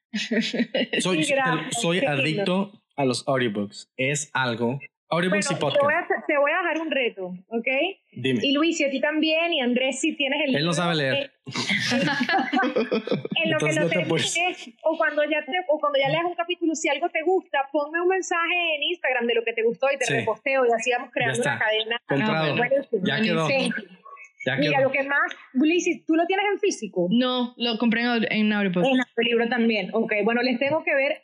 Soy, (laughs) soy adicto a los audiobooks. Es algo. Audiobooks y podcast. Te voy a dejar un reto, ¿ok? Dime. Y Luis, y a ti también, y Andrés, si tienes el Él no sabe leer. eh, (laughs) en lo que Entonces lo no te termines, o cuando ya te, o cuando ya leas un capítulo, si algo te gusta, ponme un mensaje en Instagram de lo que te gustó y te Sí. reposteo y así vamos creando una cadena. Comprado. Buenísimo. Ya quedó. Sí. Ya Mira, quedó. lo que más, Luis, ¿tú lo tienes en físico? No, lo compré en, en Audible. En el libro también. Ok, bueno, les tengo que ver.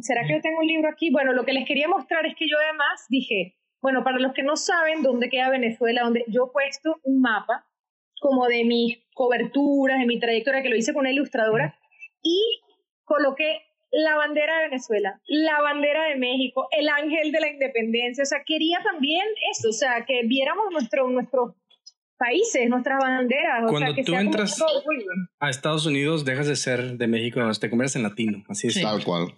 ¿Será que yo tengo un libro aquí? Bueno, lo que les quería mostrar es que yo además dije, bueno, para los que no saben dónde queda Venezuela, donde yo he puesto un mapa como de mis coberturas, de mi trayectoria, que lo hice con una ilustradora, y coloqué la bandera de Venezuela, la bandera de México, el ángel de la independencia, o sea, quería también eso, o sea, que viéramos nuestro, nuestros países, nuestras banderas, o Cuando sea, que tú sea entras-. A Estados Unidos dejas de ser de México, te conviertes en latino. Así es. Sí. Tal cual.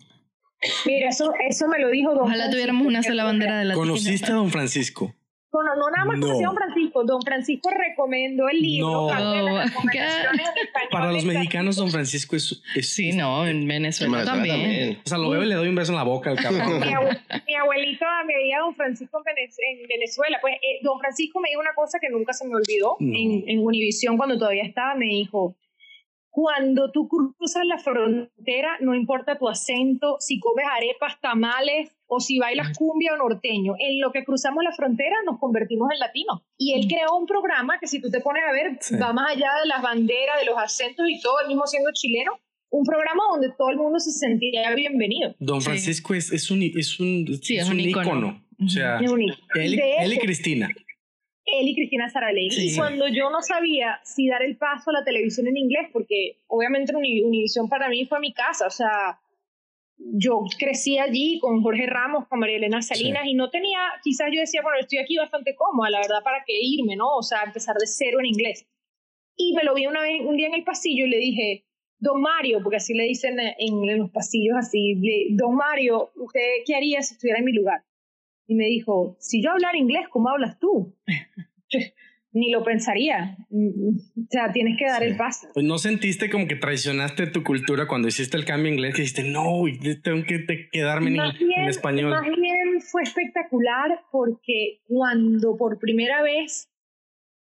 Mira, eso, eso me lo dijo Don Ojalá Francisco, tuviéramos una sola bandera de la ¿Conociste a Don Francisco? No, no, nada más No. conocí a Don Francisco. Don Francisco recomendó el libro. No. Para los mexicanos, Don Francisco es... es- Sí, no, en Venezuela, En Venezuela también. también. O sea, lo veo y le doy un beso en la boca al cabrón. Mi, abue- mi abuelito me veía a Don Francisco en Venez- en Venezuela. Pues eh, Don Francisco me dijo una cosa que nunca se me olvidó No. en, en Univisión cuando todavía estaba. Me dijo, cuando tú cruzas la frontera, no importa tu acento, si comes arepas, tamales o si bailas cumbia o norteño, en lo que cruzamos la frontera nos convertimos en latinos. Y él creó un programa que si tú te pones a ver, Sí. va más allá de las banderas, de los acentos y todo, él mismo siendo chileno, un programa donde todo el mundo se sentía bienvenido. Don Sí. Francisco es, es un, es un, Sí, es es un un ícono. ícono. O sea, él, él y Cristina. Él y Cristina Saralegui. Sí. Y cuando yo no sabía si dar el paso a la televisión en inglés, porque obviamente Uni- Univisión para mí fue mi casa, o sea, yo crecí allí con Jorge Ramos, con María Elena Salinas, y no tenía, quizás yo decía, bueno, estoy aquí bastante cómoda, la verdad, ¿para qué irme, no? O sea, empezar de cero en inglés. Y me lo vi una vez, un día en el pasillo y le dije, Don Mario, porque así le dicen en, en los pasillos así, Don Mario, ¿usted qué haría si estuviera en mi lugar? Y me dijo, si yo hablara inglés, ¿cómo hablas tú? (laughs) Ni lo pensaría. Mm, O sea, tienes que dar Sí. el paso. Pues no sentiste como que traicionaste tu cultura cuando hiciste el cambio a inglés que dijiste, no, tengo que te- quedarme en, Más en bien- español. Más bien fue espectacular porque cuando por primera vez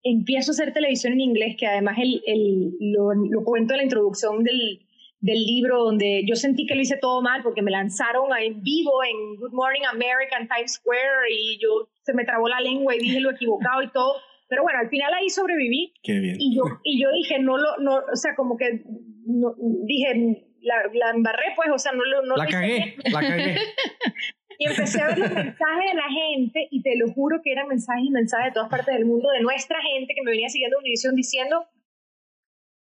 empiezo a hacer televisión en inglés, que además el, el- lo, lo cuento en la introducción del, del libro, donde yo sentí que lo hice todo mal porque me lanzaron en vivo en Good Morning America en Times Square y yo se me trabó la lengua y dije lo equivocado y todo. Pero bueno, al final ahí sobreviví Qué bien. y yo, y yo dije, no lo, no, o sea, como que no, dije, la, la embarré, pues, o sea, no lo no La lo cagué, la cagué. (laughs) y empecé a ver los mensajes de la gente y te lo juro que eran mensajes y mensajes de todas partes del mundo, de nuestra gente que me venía siguiendo en Univision diciendo,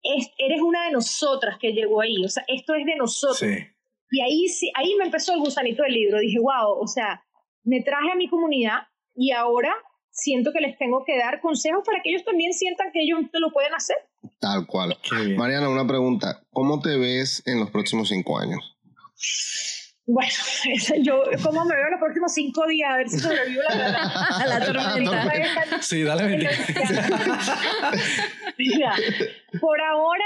"Es- eres una de nosotras que llegó ahí, o sea, esto es de nosotros. Sí. Y ahí, sí, ahí me empezó el gusanito del libro, dije, wow, o sea, me traje a mi comunidad y ahora siento que les tengo que dar consejos para que ellos también sientan que ellos lo pueden hacer. Tal cual. Mariana, una pregunta. ¿Cómo te ves en los próximos cinco años? Bueno, (laughs) yo, ¿cómo me veo los próximos cinco días? A ver si sobrevivo la, A (laughs) la tormenta. Sí, dale 20. (laughs) Mira, por ahora,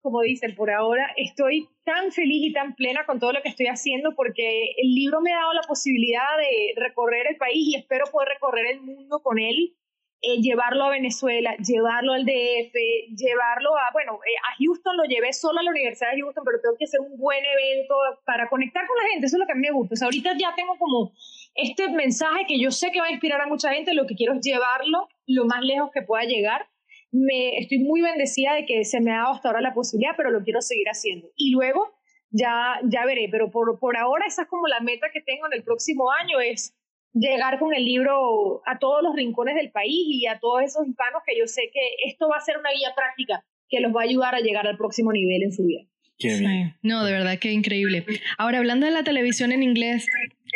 como dicen, por ahora estoy tan feliz y tan plena con todo lo que estoy haciendo porque el libro me ha dado la posibilidad de recorrer el país y espero poder recorrer el mundo con él, eh, llevarlo a Venezuela, llevarlo al DF, llevarlo a, bueno, eh, a Houston lo llevé solo a la Universidad de Houston, pero tengo que hacer un buen evento para conectar con la gente, eso es lo que a mí me gusta. O sea, ahorita ya tengo como este mensaje que yo sé que va a inspirar a mucha gente, lo que quiero es llevarlo lo más lejos que pueda llegar me estoy muy bendecida de que se me ha dado hasta ahora la posibilidad, pero lo quiero seguir haciendo. Y luego ya, ya veré, pero por, por ahora esa es como la meta que tengo en el próximo año, es llegar con el libro a todos los rincones del país y a todos esos hispanos que yo sé que esto va a ser una guía práctica que los va a ayudar a llegar al próximo nivel en su vida. Qué bien. Sí. No, de verdad que increíble. Ahora, hablando de la televisión en inglés,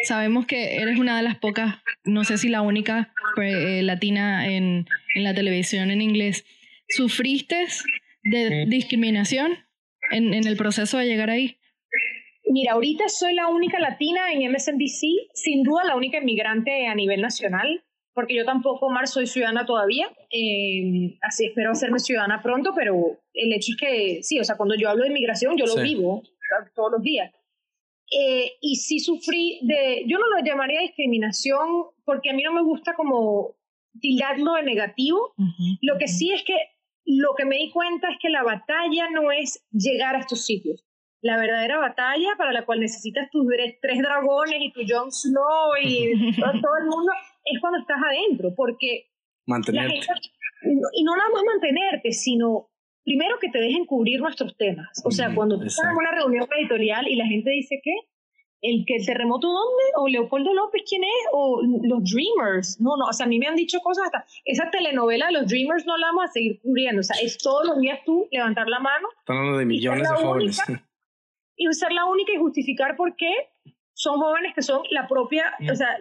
sabemos que eres una de las pocas, no sé si la única eh, latina en, en la televisión en inglés. ¿Sufriste de discriminación en, en el proceso de llegar ahí? Mira, ahorita soy la única latina en MSNBC, sin duda la única inmigrante a nivel nacional, porque yo tampoco, Mar, soy ciudadana todavía, eh, así espero hacerme ciudadana pronto, pero el hecho es que, sí, o sea, cuando yo hablo de inmigración, yo lo Sí. vivo todos los días. eh, y sí sufrí de, yo no lo llamaría discriminación porque a mí no me gusta como tildarlo de negativo. Lo que sí es que lo que me di cuenta es que la batalla no es llegar a estos sitios. La verdadera batalla para la cual necesitas tus tres dragones y tu Jon Snow y (laughs) todo, el mundo es cuando estás adentro, porque mantenerte. y no nada más mantenerte, sino primero que te dejen cubrir nuestros temas. O sea, cuando tú estás en una reunión editorial y la gente dice que el que el terremoto dónde o Leopoldo López quién es o los Dreamers. No, no, o sea, a mí me han dicho cosas hasta esa telenovela de los Dreamers no la vamos a seguir cubriendo, o sea, es todos los días tú levantar la mano. hablando de millones de jóvenes. (laughs) y ser la única y justificar por qué son jóvenes que son la propia, o sea,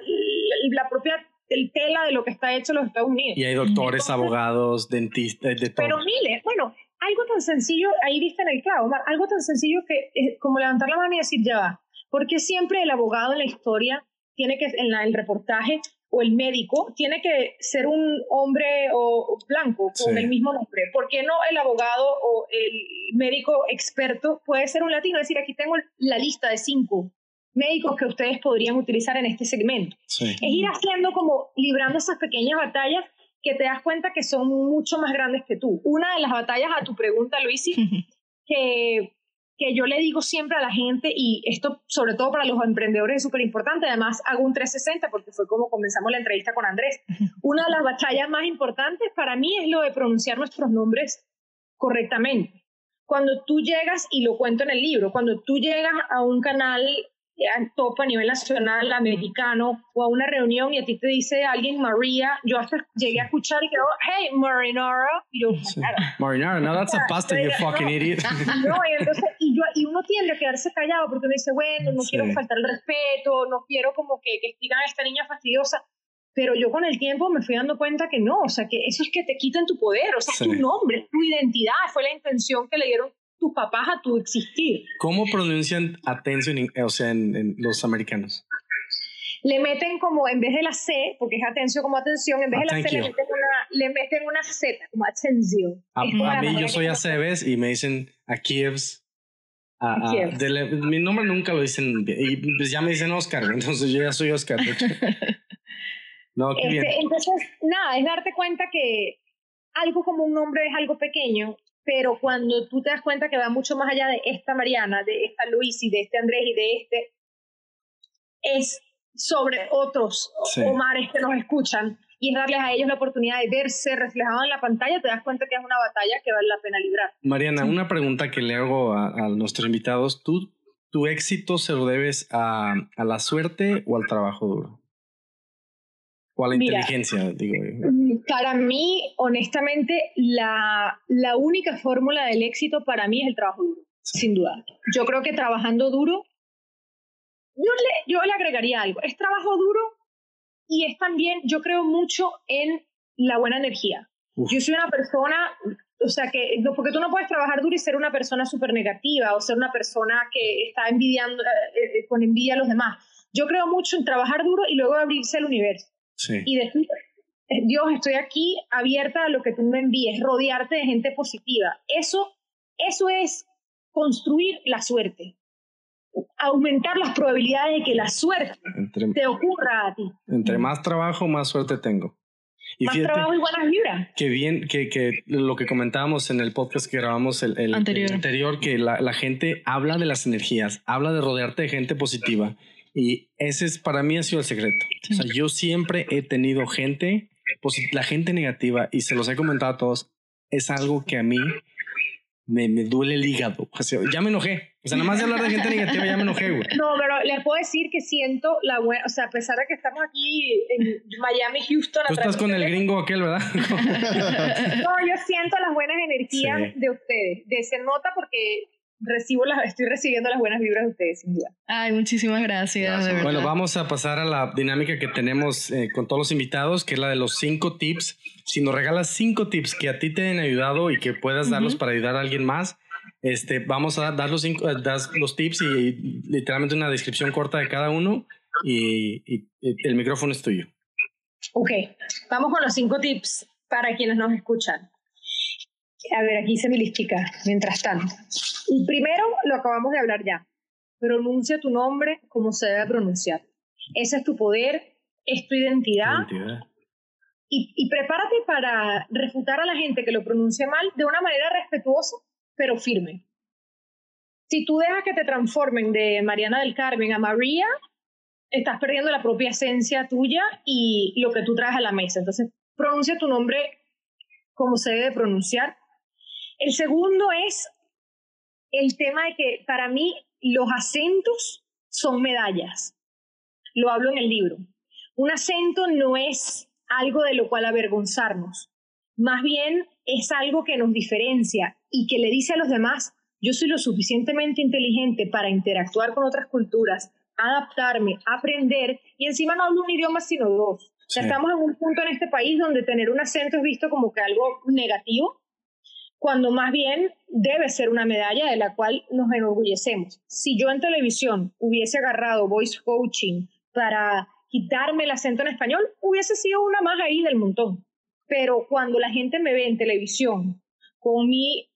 la propia el tela de lo que está hecho en los Estados Unidos. Y hay doctores, abogados, dentistas, de todo. Pero miles, bueno, algo tan sencillo, ahí viste en el clavo, algo tan sencillo que es como levantar la mano y decir, ya va, porque siempre el abogado en la historia tiene que, en el reportaje, o el médico, tiene que ser un hombre o, blanco con el mismo nombre. ¿Por qué no el abogado o el médico experto puede ser un latino? Es decir, aquí tengo la lista de cinco médicos que ustedes podrían utilizar en este segmento. Es ir haciendo como librando esas pequeñas batallas que te das cuenta que son mucho más grandes que tú. Una de las batallas a tu pregunta, Luisi, (laughs) que, que yo le digo siempre a la gente, y esto sobre todo para los emprendedores es súper importante, además hago un 360 porque fue como comenzamos la entrevista con Andrés. Una de las batallas más importantes para mí es lo de pronunciar nuestros nombres correctamente. Cuando tú llegas, y lo cuento en el libro, cuando tú llegas a un canal top a nivel nacional, americano, o a una reunión y a ti te dice alguien María, yo hasta llegué a escuchar y digo, hey, Marinara, y yo, Marinara, no, that's a (laughs) pasta, you fucking idiot. (laughs) No, y, entonces, y, yo, y uno tiende a quedarse callado porque uno dice, bueno, no quiero faltar el respeto, no quiero como que, que estigan a esta niña fastidiosa, pero yo con el tiempo me fui dando cuenta que no, o sea, que eso es que te quitan tu poder, o sea, tu nombre, tu identidad, fue la intención que le dieron tus papás a tu existir. ¿Cómo pronuncian atención, o sea, en, los americanos? Le meten como, en vez de la C, porque es atención como atención, en vez de la C le meten, una, le meten, una, Z, como atención. A, mí yo soy Aceves y me dicen a Kievs. mi nombre nunca lo dicen y pues ya me dicen Oscar, (laughs) entonces yo ya soy Oscar. (laughs) no, qué bien. Este, entonces, nada, es darte cuenta que algo como un nombre es algo pequeño pero cuando tú te das cuenta que va mucho más allá de esta Mariana, de esta Luis y de este Andrés y de este, es sobre otros Omares que nos escuchan. Y es darles a ellos la oportunidad de verse reflejado en la pantalla, te das cuenta que es una batalla que vale la pena librar. Mariana, una pregunta que le hago a, a, nuestros invitados, ¿tú tu éxito se lo debes a, a la suerte o al trabajo duro? ¿O a la inteligencia, digo? Mm, para mí, honestamente, la, la única fórmula del éxito para mí es el trabajo duro, sin duda. Yo creo que trabajando duro, yo le, yo le agregaría algo, es trabajo duro y es también, yo creo mucho en la buena energía. Yo soy una persona, o sea, que, porque tú no puedes trabajar duro y ser una persona súper negativa o ser una persona que está envidiando, eh, eh, con envidia a los demás. Yo creo mucho en trabajar duro y luego abrirse al universo. Y decir, eh, Dios, estoy aquí abierta a lo que tú me envíes, rodearte de gente positiva. Eso, eso es construir la suerte. Aumentar las probabilidades de que la suerte te ocurra a ti. Entre más trabajo, más suerte tengo. Y más trabajo y buenas vibras. Que bien, que, que lo que comentábamos en el podcast que grabamos el, anterior. que la, la, gente habla de las energías, habla de rodearte de gente positiva. Y ese es para mí ha sido el secreto. O sea, yo siempre he tenido gente, pues la gente negativa, y se los he comentado a todos, es algo que a mí me, me duele el hígado. O sea, ya me enojé. O sea, nada más de hablar de gente negativa ya me enojé, güey. No, pero les puedo decir que siento la buena, o sea, a pesar de que estamos aquí en Miami, Houston. Tú estás con el gringo aquel, ¿verdad? (laughs) no, yo siento las buenas energías de ustedes. De se nota porque recibo las, (laughs) estoy recibiendo las buenas vibras de ustedes, sin duda. Ay, muchísimas gracias. bueno, vamos a pasar a la dinámica que tenemos eh, con todos los invitados, que es la de los cinco tips. Si nos regalas cinco tips que a ti te han ayudado y que puedas darlos para ayudar a alguien más, este, vamos a dar los, cinco, eh, los tips y, literalmente una descripción corta de cada uno y, y el micrófono es tuyo. Ok, vamos con los cinco tips para quienes nos escuchan. A ver, aquí se me listica, mientras tanto. El primero lo acabamos de hablar ya. pronuncia tu nombre como se debe pronunciar. Ese es tu poder, es tu identidad. Identidad. Y, y prepárate para refutar a la gente que lo pronuncie mal de una manera respetuosa, pero firme. Si tú dejas que te transformen de Mariana del Carmen a María, estás perdiendo la propia esencia tuya y lo que tú traes a la mesa. Entonces, pronuncia tu nombre como se debe pronunciar. El segundo es el tema de que para mí los acentos son medallas. Lo hablo en el libro. Un acento no es algo de lo cual avergonzarnos. Más bien es algo que nos diferencia y que le dice a los demás, yo soy lo suficientemente inteligente para interactuar con otras culturas, adaptarme, aprender, y encima no hablo un idioma sino dos. Sí. Estamos en un punto en este país donde tener un acento es visto como que algo negativo, cuando más bien debe ser una medalla de la cual nos enorgullecemos. Si yo en televisión hubiese agarrado voice coaching para quitarme el acento en español, hubiese sido una más ahí del montón. Pero cuando la gente me ve en televisión con mi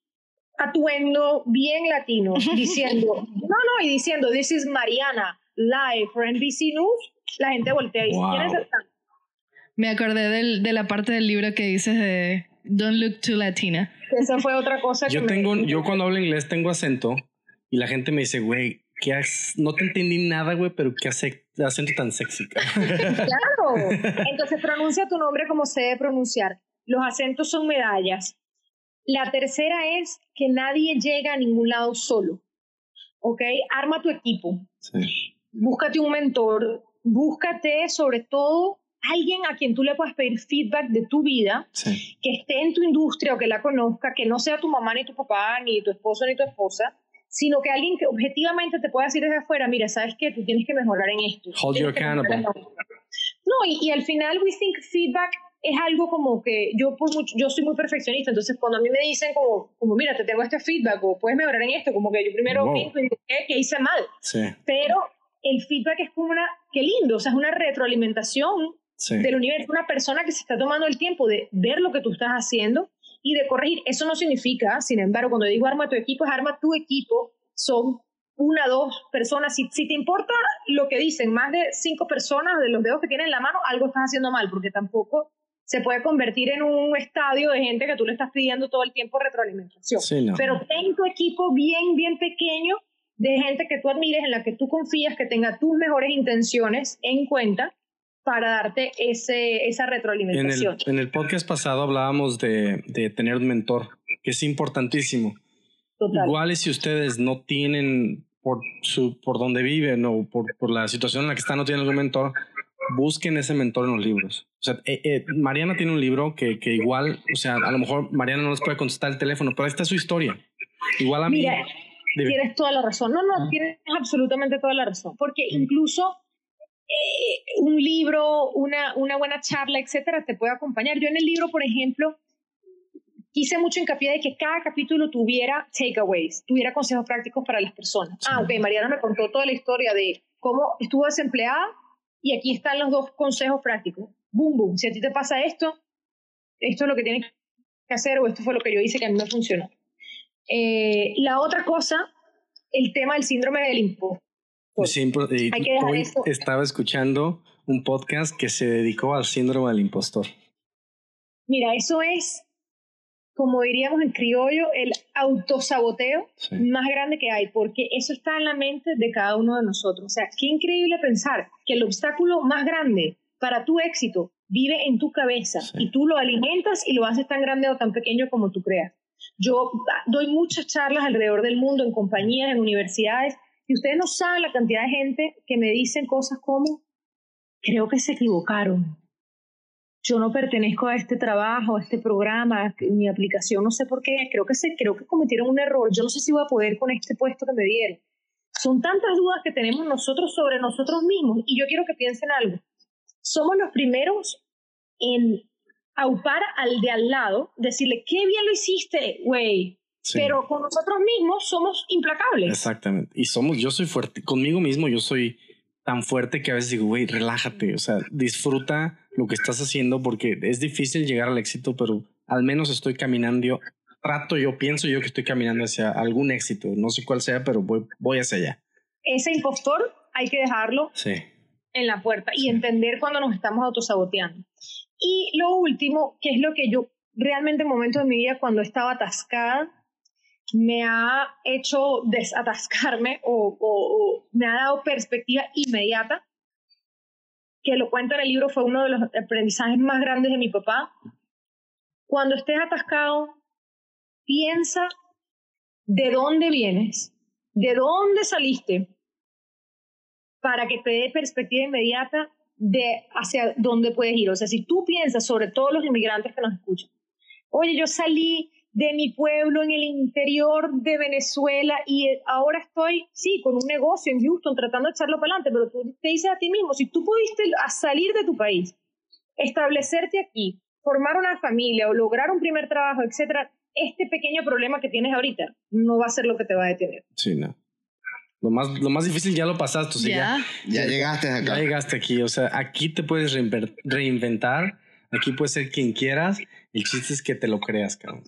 atuendo bien latino, (laughs) diciendo, no, no, y diciendo, this is Mariana, live for NBC News, la gente voltea y dice, Wow. ¿quién es esta? Me acordé del- de la parte del libro que dices de Don't look too Latina. Esa fue otra cosa que Yo me- tengo, yo cuando hablo inglés tengo acento y la gente me dice, güey, ¿qué has- no te entendí nada, güey, pero qué hace acento tan sexy. cabrón?" (laughs) Claro. Entonces pronuncia tu nombre como se debe pronunciar. Los acentos son medallas. La tercera es que nadie llega a ningún lado solo. ¿Ok? Arma tu equipo. Sí. Búscate un mentor. Búscate sobre todo alguien a quien tú le puedas pedir feedback de tu vida, Sí. que esté en tu industria o que la conozca, que no sea tu mamá ni tu papá, ni tu esposo ni tu esposa, sino que alguien que objetivamente te pueda decir desde afuera, mira, ¿sabes qué? Tú tienes que mejorar en esto. Hold you que accountable. lo otro". No, y, y al final we think feedback es algo como que yo por mucho, yo soy muy perfeccionista, entonces cuando a mí me dicen como, como mira, te tengo este feedback o puedes mejorar en esto, como que yo primero Wow. ¿Qué hice mal? Sí. Pero el feedback es como una, qué lindo, o sea, es una retroalimentación Sí. del universo, una persona que se está tomando el tiempo de ver lo que tú estás haciendo y de corregir. Eso no significa, sin embargo, cuando digo arma tu equipo, es arma tu equipo, son una, dos personas. Si, si te importa lo que dicen más de cinco personas de los dedos que tienen en la mano, algo estás haciendo mal, porque tampoco se puede convertir en un estadio de gente que tú le estás pidiendo todo el tiempo retroalimentación. Sí, no. Pero ten tu equipo bien, bien pequeño de gente que tú admires, en la que tú confías, que tenga tus mejores intenciones en cuenta para darte ese, esa En el, retroalimentación. en el podcast pasado hablábamos de, de tener un mentor, que es importantísimo. Total. Igual si ustedes no tienen por, su, por donde viven o por, por la situación en la que están, no tienen algún mentor, busquen ese mentor en los libros. O sea, eh, eh, Mariana tiene un libro que, que igual, o sea, a lo mejor Mariana no les puede contestar el teléfono, pero ahí está su historia. Igual a mí. Mira. Tienes toda la razón. No, no, tienes absolutamente toda la razón. Porque incluso eh, un libro, una, una buena charla, etcétera, te puede acompañar. Yo en el libro, por ejemplo, hice mucho hincapié de que cada capítulo tuviera takeaways, tuviera consejos prácticos para las personas. Ah, ok, Mariana me contó toda la historia de cómo estuvo desempleada y aquí están los dos consejos prácticos. Boom, boom. Si a ti te pasa esto, esto es lo que tienes que hacer o esto fue lo que yo hice que a mí me funcionó. Eh, la otra cosa, el tema del síndrome del impostor. Siempre, y hoy eso. estaba escuchando un podcast que se dedicó al síndrome del impostor. Mira, eso es, como diríamos en criollo, el autosaboteo Sí. más grande que hay, porque eso está en la mente de cada uno de nosotros. O sea, qué increíble pensar que el obstáculo más grande para tu éxito vive en tu cabeza Sí. y tú lo alimentas y lo haces tan grande o tan pequeño como tú creas. Yo doy muchas charlas alrededor del mundo, en compañías, en universidades, y ustedes no saben la cantidad de gente que me dicen cosas como, creo que se equivocaron. Yo no pertenezco a este trabajo, a este programa, mi aplicación, no sé por qué, creo que, se, creo que cometieron un error, yo no sé si voy a poder con este puesto que me dieron. Son tantas dudas que tenemos nosotros sobre nosotros mismos y yo quiero que piensen algo. Somos los primeros en aupar al de al lado, decirle, qué bien lo hiciste, güey, Sí. pero con nosotros mismos somos implacables. Exactamente. Y somos, yo soy fuerte, conmigo mismo yo soy tan fuerte que a veces digo, güey, relájate, o sea, disfruta lo que estás haciendo porque es difícil llegar al éxito, pero al menos estoy caminando, yo trato, yo pienso yo que estoy caminando hacia algún éxito, no sé cuál sea, pero voy, voy hacia allá. ese impostor hay que dejarlo Sí. en la puerta y entender cuando nos estamos autosaboteando. Y lo último, que es lo que yo realmente en momentos de mi vida cuando estaba atascada, me ha hecho desatascarme o, o- o me ha dado perspectiva inmediata, que lo cuento en el libro, fue uno de los aprendizajes más grandes de mi papá. Cuando estés atascado, piensa de dónde vienes, de dónde saliste, para que te dé perspectiva inmediata de hacia dónde puedes ir. O sea, si tú piensas sobre todos los inmigrantes que nos escuchan, oye, yo salí de mi pueblo en el interior de Venezuela y eh, ahora estoy, sí, con un negocio en Houston tratando de echarlo para adelante, pero tú te dices a ti mismo, si tú pudiste a salir de tu país, establecerte aquí, formar una familia o lograr un primer trabajo, etcétera, este pequeño problema que tienes ahorita no va a ser lo que te va a detener. Sí, no. Lo más, lo más difícil ya lo pasaste, o sea, ya, ya. Ya llegaste ya acá. llegaste aquí. O sea, aquí te puedes reinventar, aquí puedes ser quien quieras. El chiste es que te lo creas, cabrón.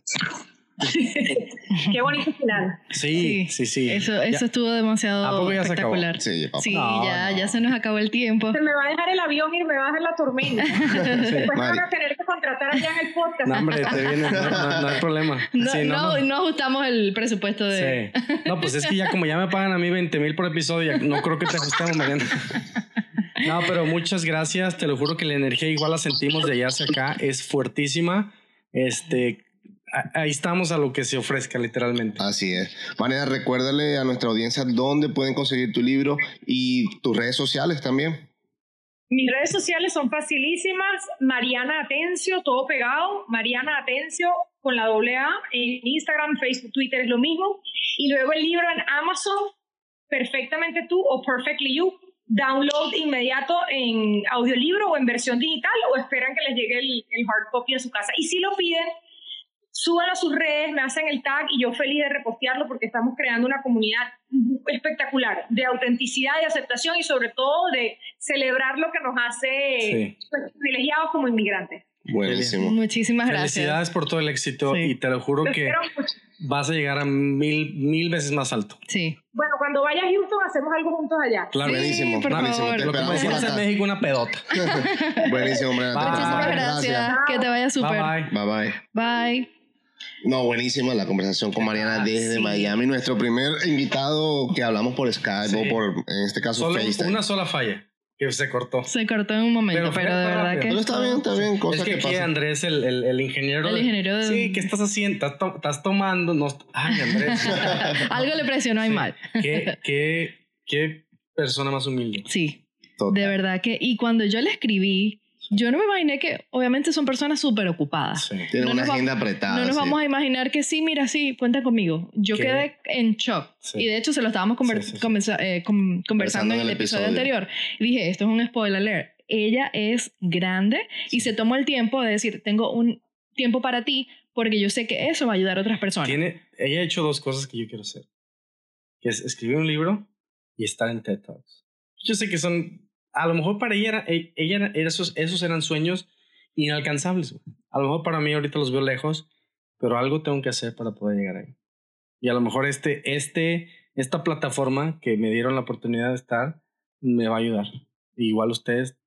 (laughs) Qué bonito final. Sí, sí, sí. Eso, Ya- eso estuvo demasiado ¿A poco ya se acabó? espectacular. Sí. Sí, No, ya, no. ya se nos acabó el tiempo. Se me va a dejar el avión y me va a dejar la tormenta. (laughs) Después me Mari. van a tener que contratar allá en el podcast. No, hombre, te viene, no, no- no hay problema. No, Sí, no, no ajustamos el presupuesto de... Sí. No, pues es que ya como ya me pagan a mí 20 mil por episodio, ya no creo que te ajustemos, Mariana. (laughs) No, pero muchas gracias. Te lo juro que la energía igual la sentimos de allá hacia acá. Es fuertísima. Este, ahí estamos a lo que se ofrezca, literalmente. Así es. Mariana, recuérdale a nuestra audiencia dónde pueden conseguir tu libro y tus redes sociales también. Mis redes sociales son facilísimas. Mariana Atencio, todo pegado. Mariana Atencio con la doble A. En Instagram, Facebook, Twitter es lo mismo. Y luego el libro en Amazon, Perfectamente tú o Perfectly You. Download inmediato en audiolibro o en versión digital o esperan que les llegue el, el hard copy a su casa. Y si lo piden, súbanlo a sus redes, me hacen el tag y yo feliz de repostearlo porque estamos creando una comunidad espectacular de autenticidad y aceptación y sobre todo de celebrar lo que nos hace Sí. privilegiados como inmigrantes. Buenísimo. Muchísimas gracias. Felicidades por todo el éxito Sí. y te lo juro Los que vas a llegar a mil, mil veces más alto. Sí. Bueno, cuando vaya a Houston hacemos algo juntos allá. Claro. Sí, Buenísimo, por buenísimo. favor. Te Lo que en. México, una pedota. (laughs) Buenísimo, Bye. Muchísimas esperamos. gracias. Que te vaya súper. Bye bye. Bye bye. Bye. No, buenísima la conversación con Mariana Ah, desde sí. Miami, nuestro primer invitado que hablamos por Skype Sí. o por, en este caso, Solo FaceTime. una sola falla que se cortó. Se cortó en un momento, Pero pero, de verdad rápido. que... Pero está bien, está bien, cosas es que, que, aquí pasan. Andrés, el, el, el ingeniero. El ingeniero de- Sí, ¿qué estás haciendo? ¿Estás, to- estás tomando? No, ay, Andrés. (laughs) Algo le presionó ahí Sí. mal. ¿Qué, (laughs) qué, qué persona más humilde. Sí, Total. de verdad que... Y cuando yo le escribí, yo no me imaginé que... Obviamente son personas súper ocupadas. Sí. Tiene no una agenda apretada. No nos sí. vamos a imaginar que sí, mira, sí, cuenta conmigo. Yo ¿Qué? quedé en shock. Sí. Y de hecho se lo estábamos conver- Sí, sí, sí. conversa- eh, com- conversando en el episodio, anterior. Y dije, esto es un spoiler alert. Ella es grande y se tomó el tiempo de decir, tengo un tiempo para ti porque yo sé que eso va a ayudar a otras personas. Tiene, ella ha hecho dos cosas que yo quiero hacer. Que es escribir un libro y estar en TED Talks. Yo sé que son... A lo mejor para ella, era, e- ella era- esos, esos eran sueños inalcanzables. güey. A lo mejor para mí ahorita los veo lejos, pero algo tengo que hacer para poder llegar ahí. Y a lo mejor este, este, esta plataforma que me dieron la oportunidad de estar me va a ayudar. igual ustedes,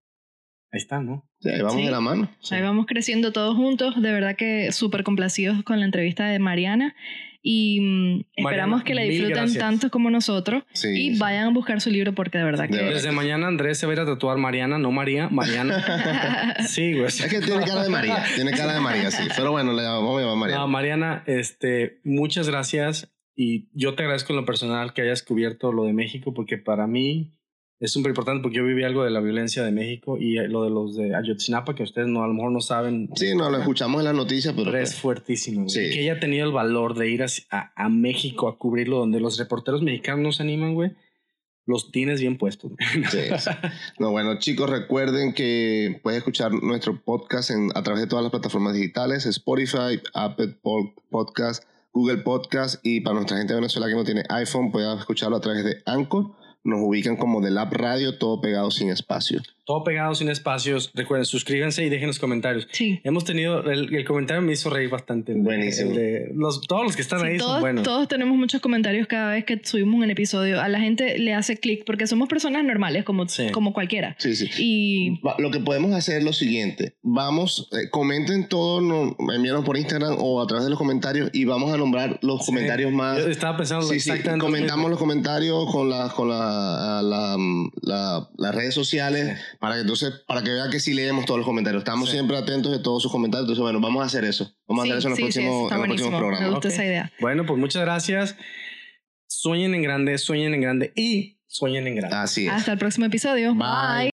ahí están, ¿no? Sí, ahí vamos Sí. de la mano. Ahí vamos creciendo todos juntos. De verdad que súper complacidos con la entrevista de Mariana. Y mm, esperamos que la disfruten tanto como nosotros. Sí, y sí. vayan a buscar su libro porque de verdad De que... verdad. Desde mañana Andrés se va a ir a tatuar Mariana, no María, Mariana. (laughs) Sí, güey. Es que tiene cara de María, tiene cara de María, sí. Pero bueno, le vamos a llamar María. No, Mariana, este, muchas gracias y yo te agradezco en lo personal que hayas cubierto lo de México porque para mí es súper importante porque yo viví algo de la violencia de México y eh, lo de los de Ayotzinapa que ustedes no, a lo mejor no saben. Sí, no, lo escuchamos en las noticias, pero... Pero es pues, fuertísimo. Sí. Que ella ha tenido el valor de ir a, a- a México a cubrirlo donde los reporteros mexicanos no se animan, güey. Los tienes bien puestos. Sí, sí. No, bueno, chicos, recuerden que pueden escuchar nuestro podcast en, a través de todas las plataformas digitales, Spotify, Apple Pod- Podcast, Google Podcast y para nuestra gente de Venezuela que no tiene iPhone, pueden escucharlo a través de Anchor. Nos ubican como The Lab Radio, todo pegado sin espacio. Todo pegado sin espacios. Recuerden, suscríbanse y dejen los comentarios. Sí. Hemos tenido, el, el comentario me hizo reír bastante. Buenísimo. el de- los, todos los que están Sí, ahí son todos, buenos. todos tenemos muchos comentarios cada vez que subimos un episodio. A la gente le hace clic porque somos personas normales como, Sí. como cualquiera. Sí, sí. Y Lo que podemos hacer es lo siguiente. Vamos, eh, comenten todo, no, envíanos por Instagram o a través de los comentarios y vamos a nombrar los Sí. comentarios más... Yo estaba pensando Sí, sí, exactamente. comentamos los comentarios con, las con la, la- la- las redes sociales Sí. para que entonces para que vean que sí leemos todos los comentarios. Estamos Sí. siempre atentos de todos sus comentarios. Entonces, bueno, vamos a hacer eso. Vamos a hacer eso en los próximos, en los próximos buenísimo. Me programas. gusta Ok. esa idea. Bueno, pues muchas gracias. Sueñen en grande, sueñen en grande y sueñen en grande. Así es. Hasta el próximo episodio. Bye.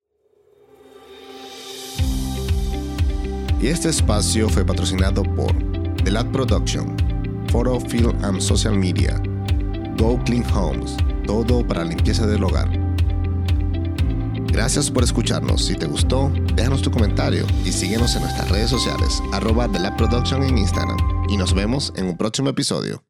Y este espacio fue patrocinado por The Lab Production, Photo Film and Social Media, Go Clean Homes, todo para la limpieza del hogar. Gracias por escucharnos. Si te gustó, déjanos tu comentario y síguenos en nuestras redes sociales, arroba Production en Instagram. Y nos vemos en un próximo episodio.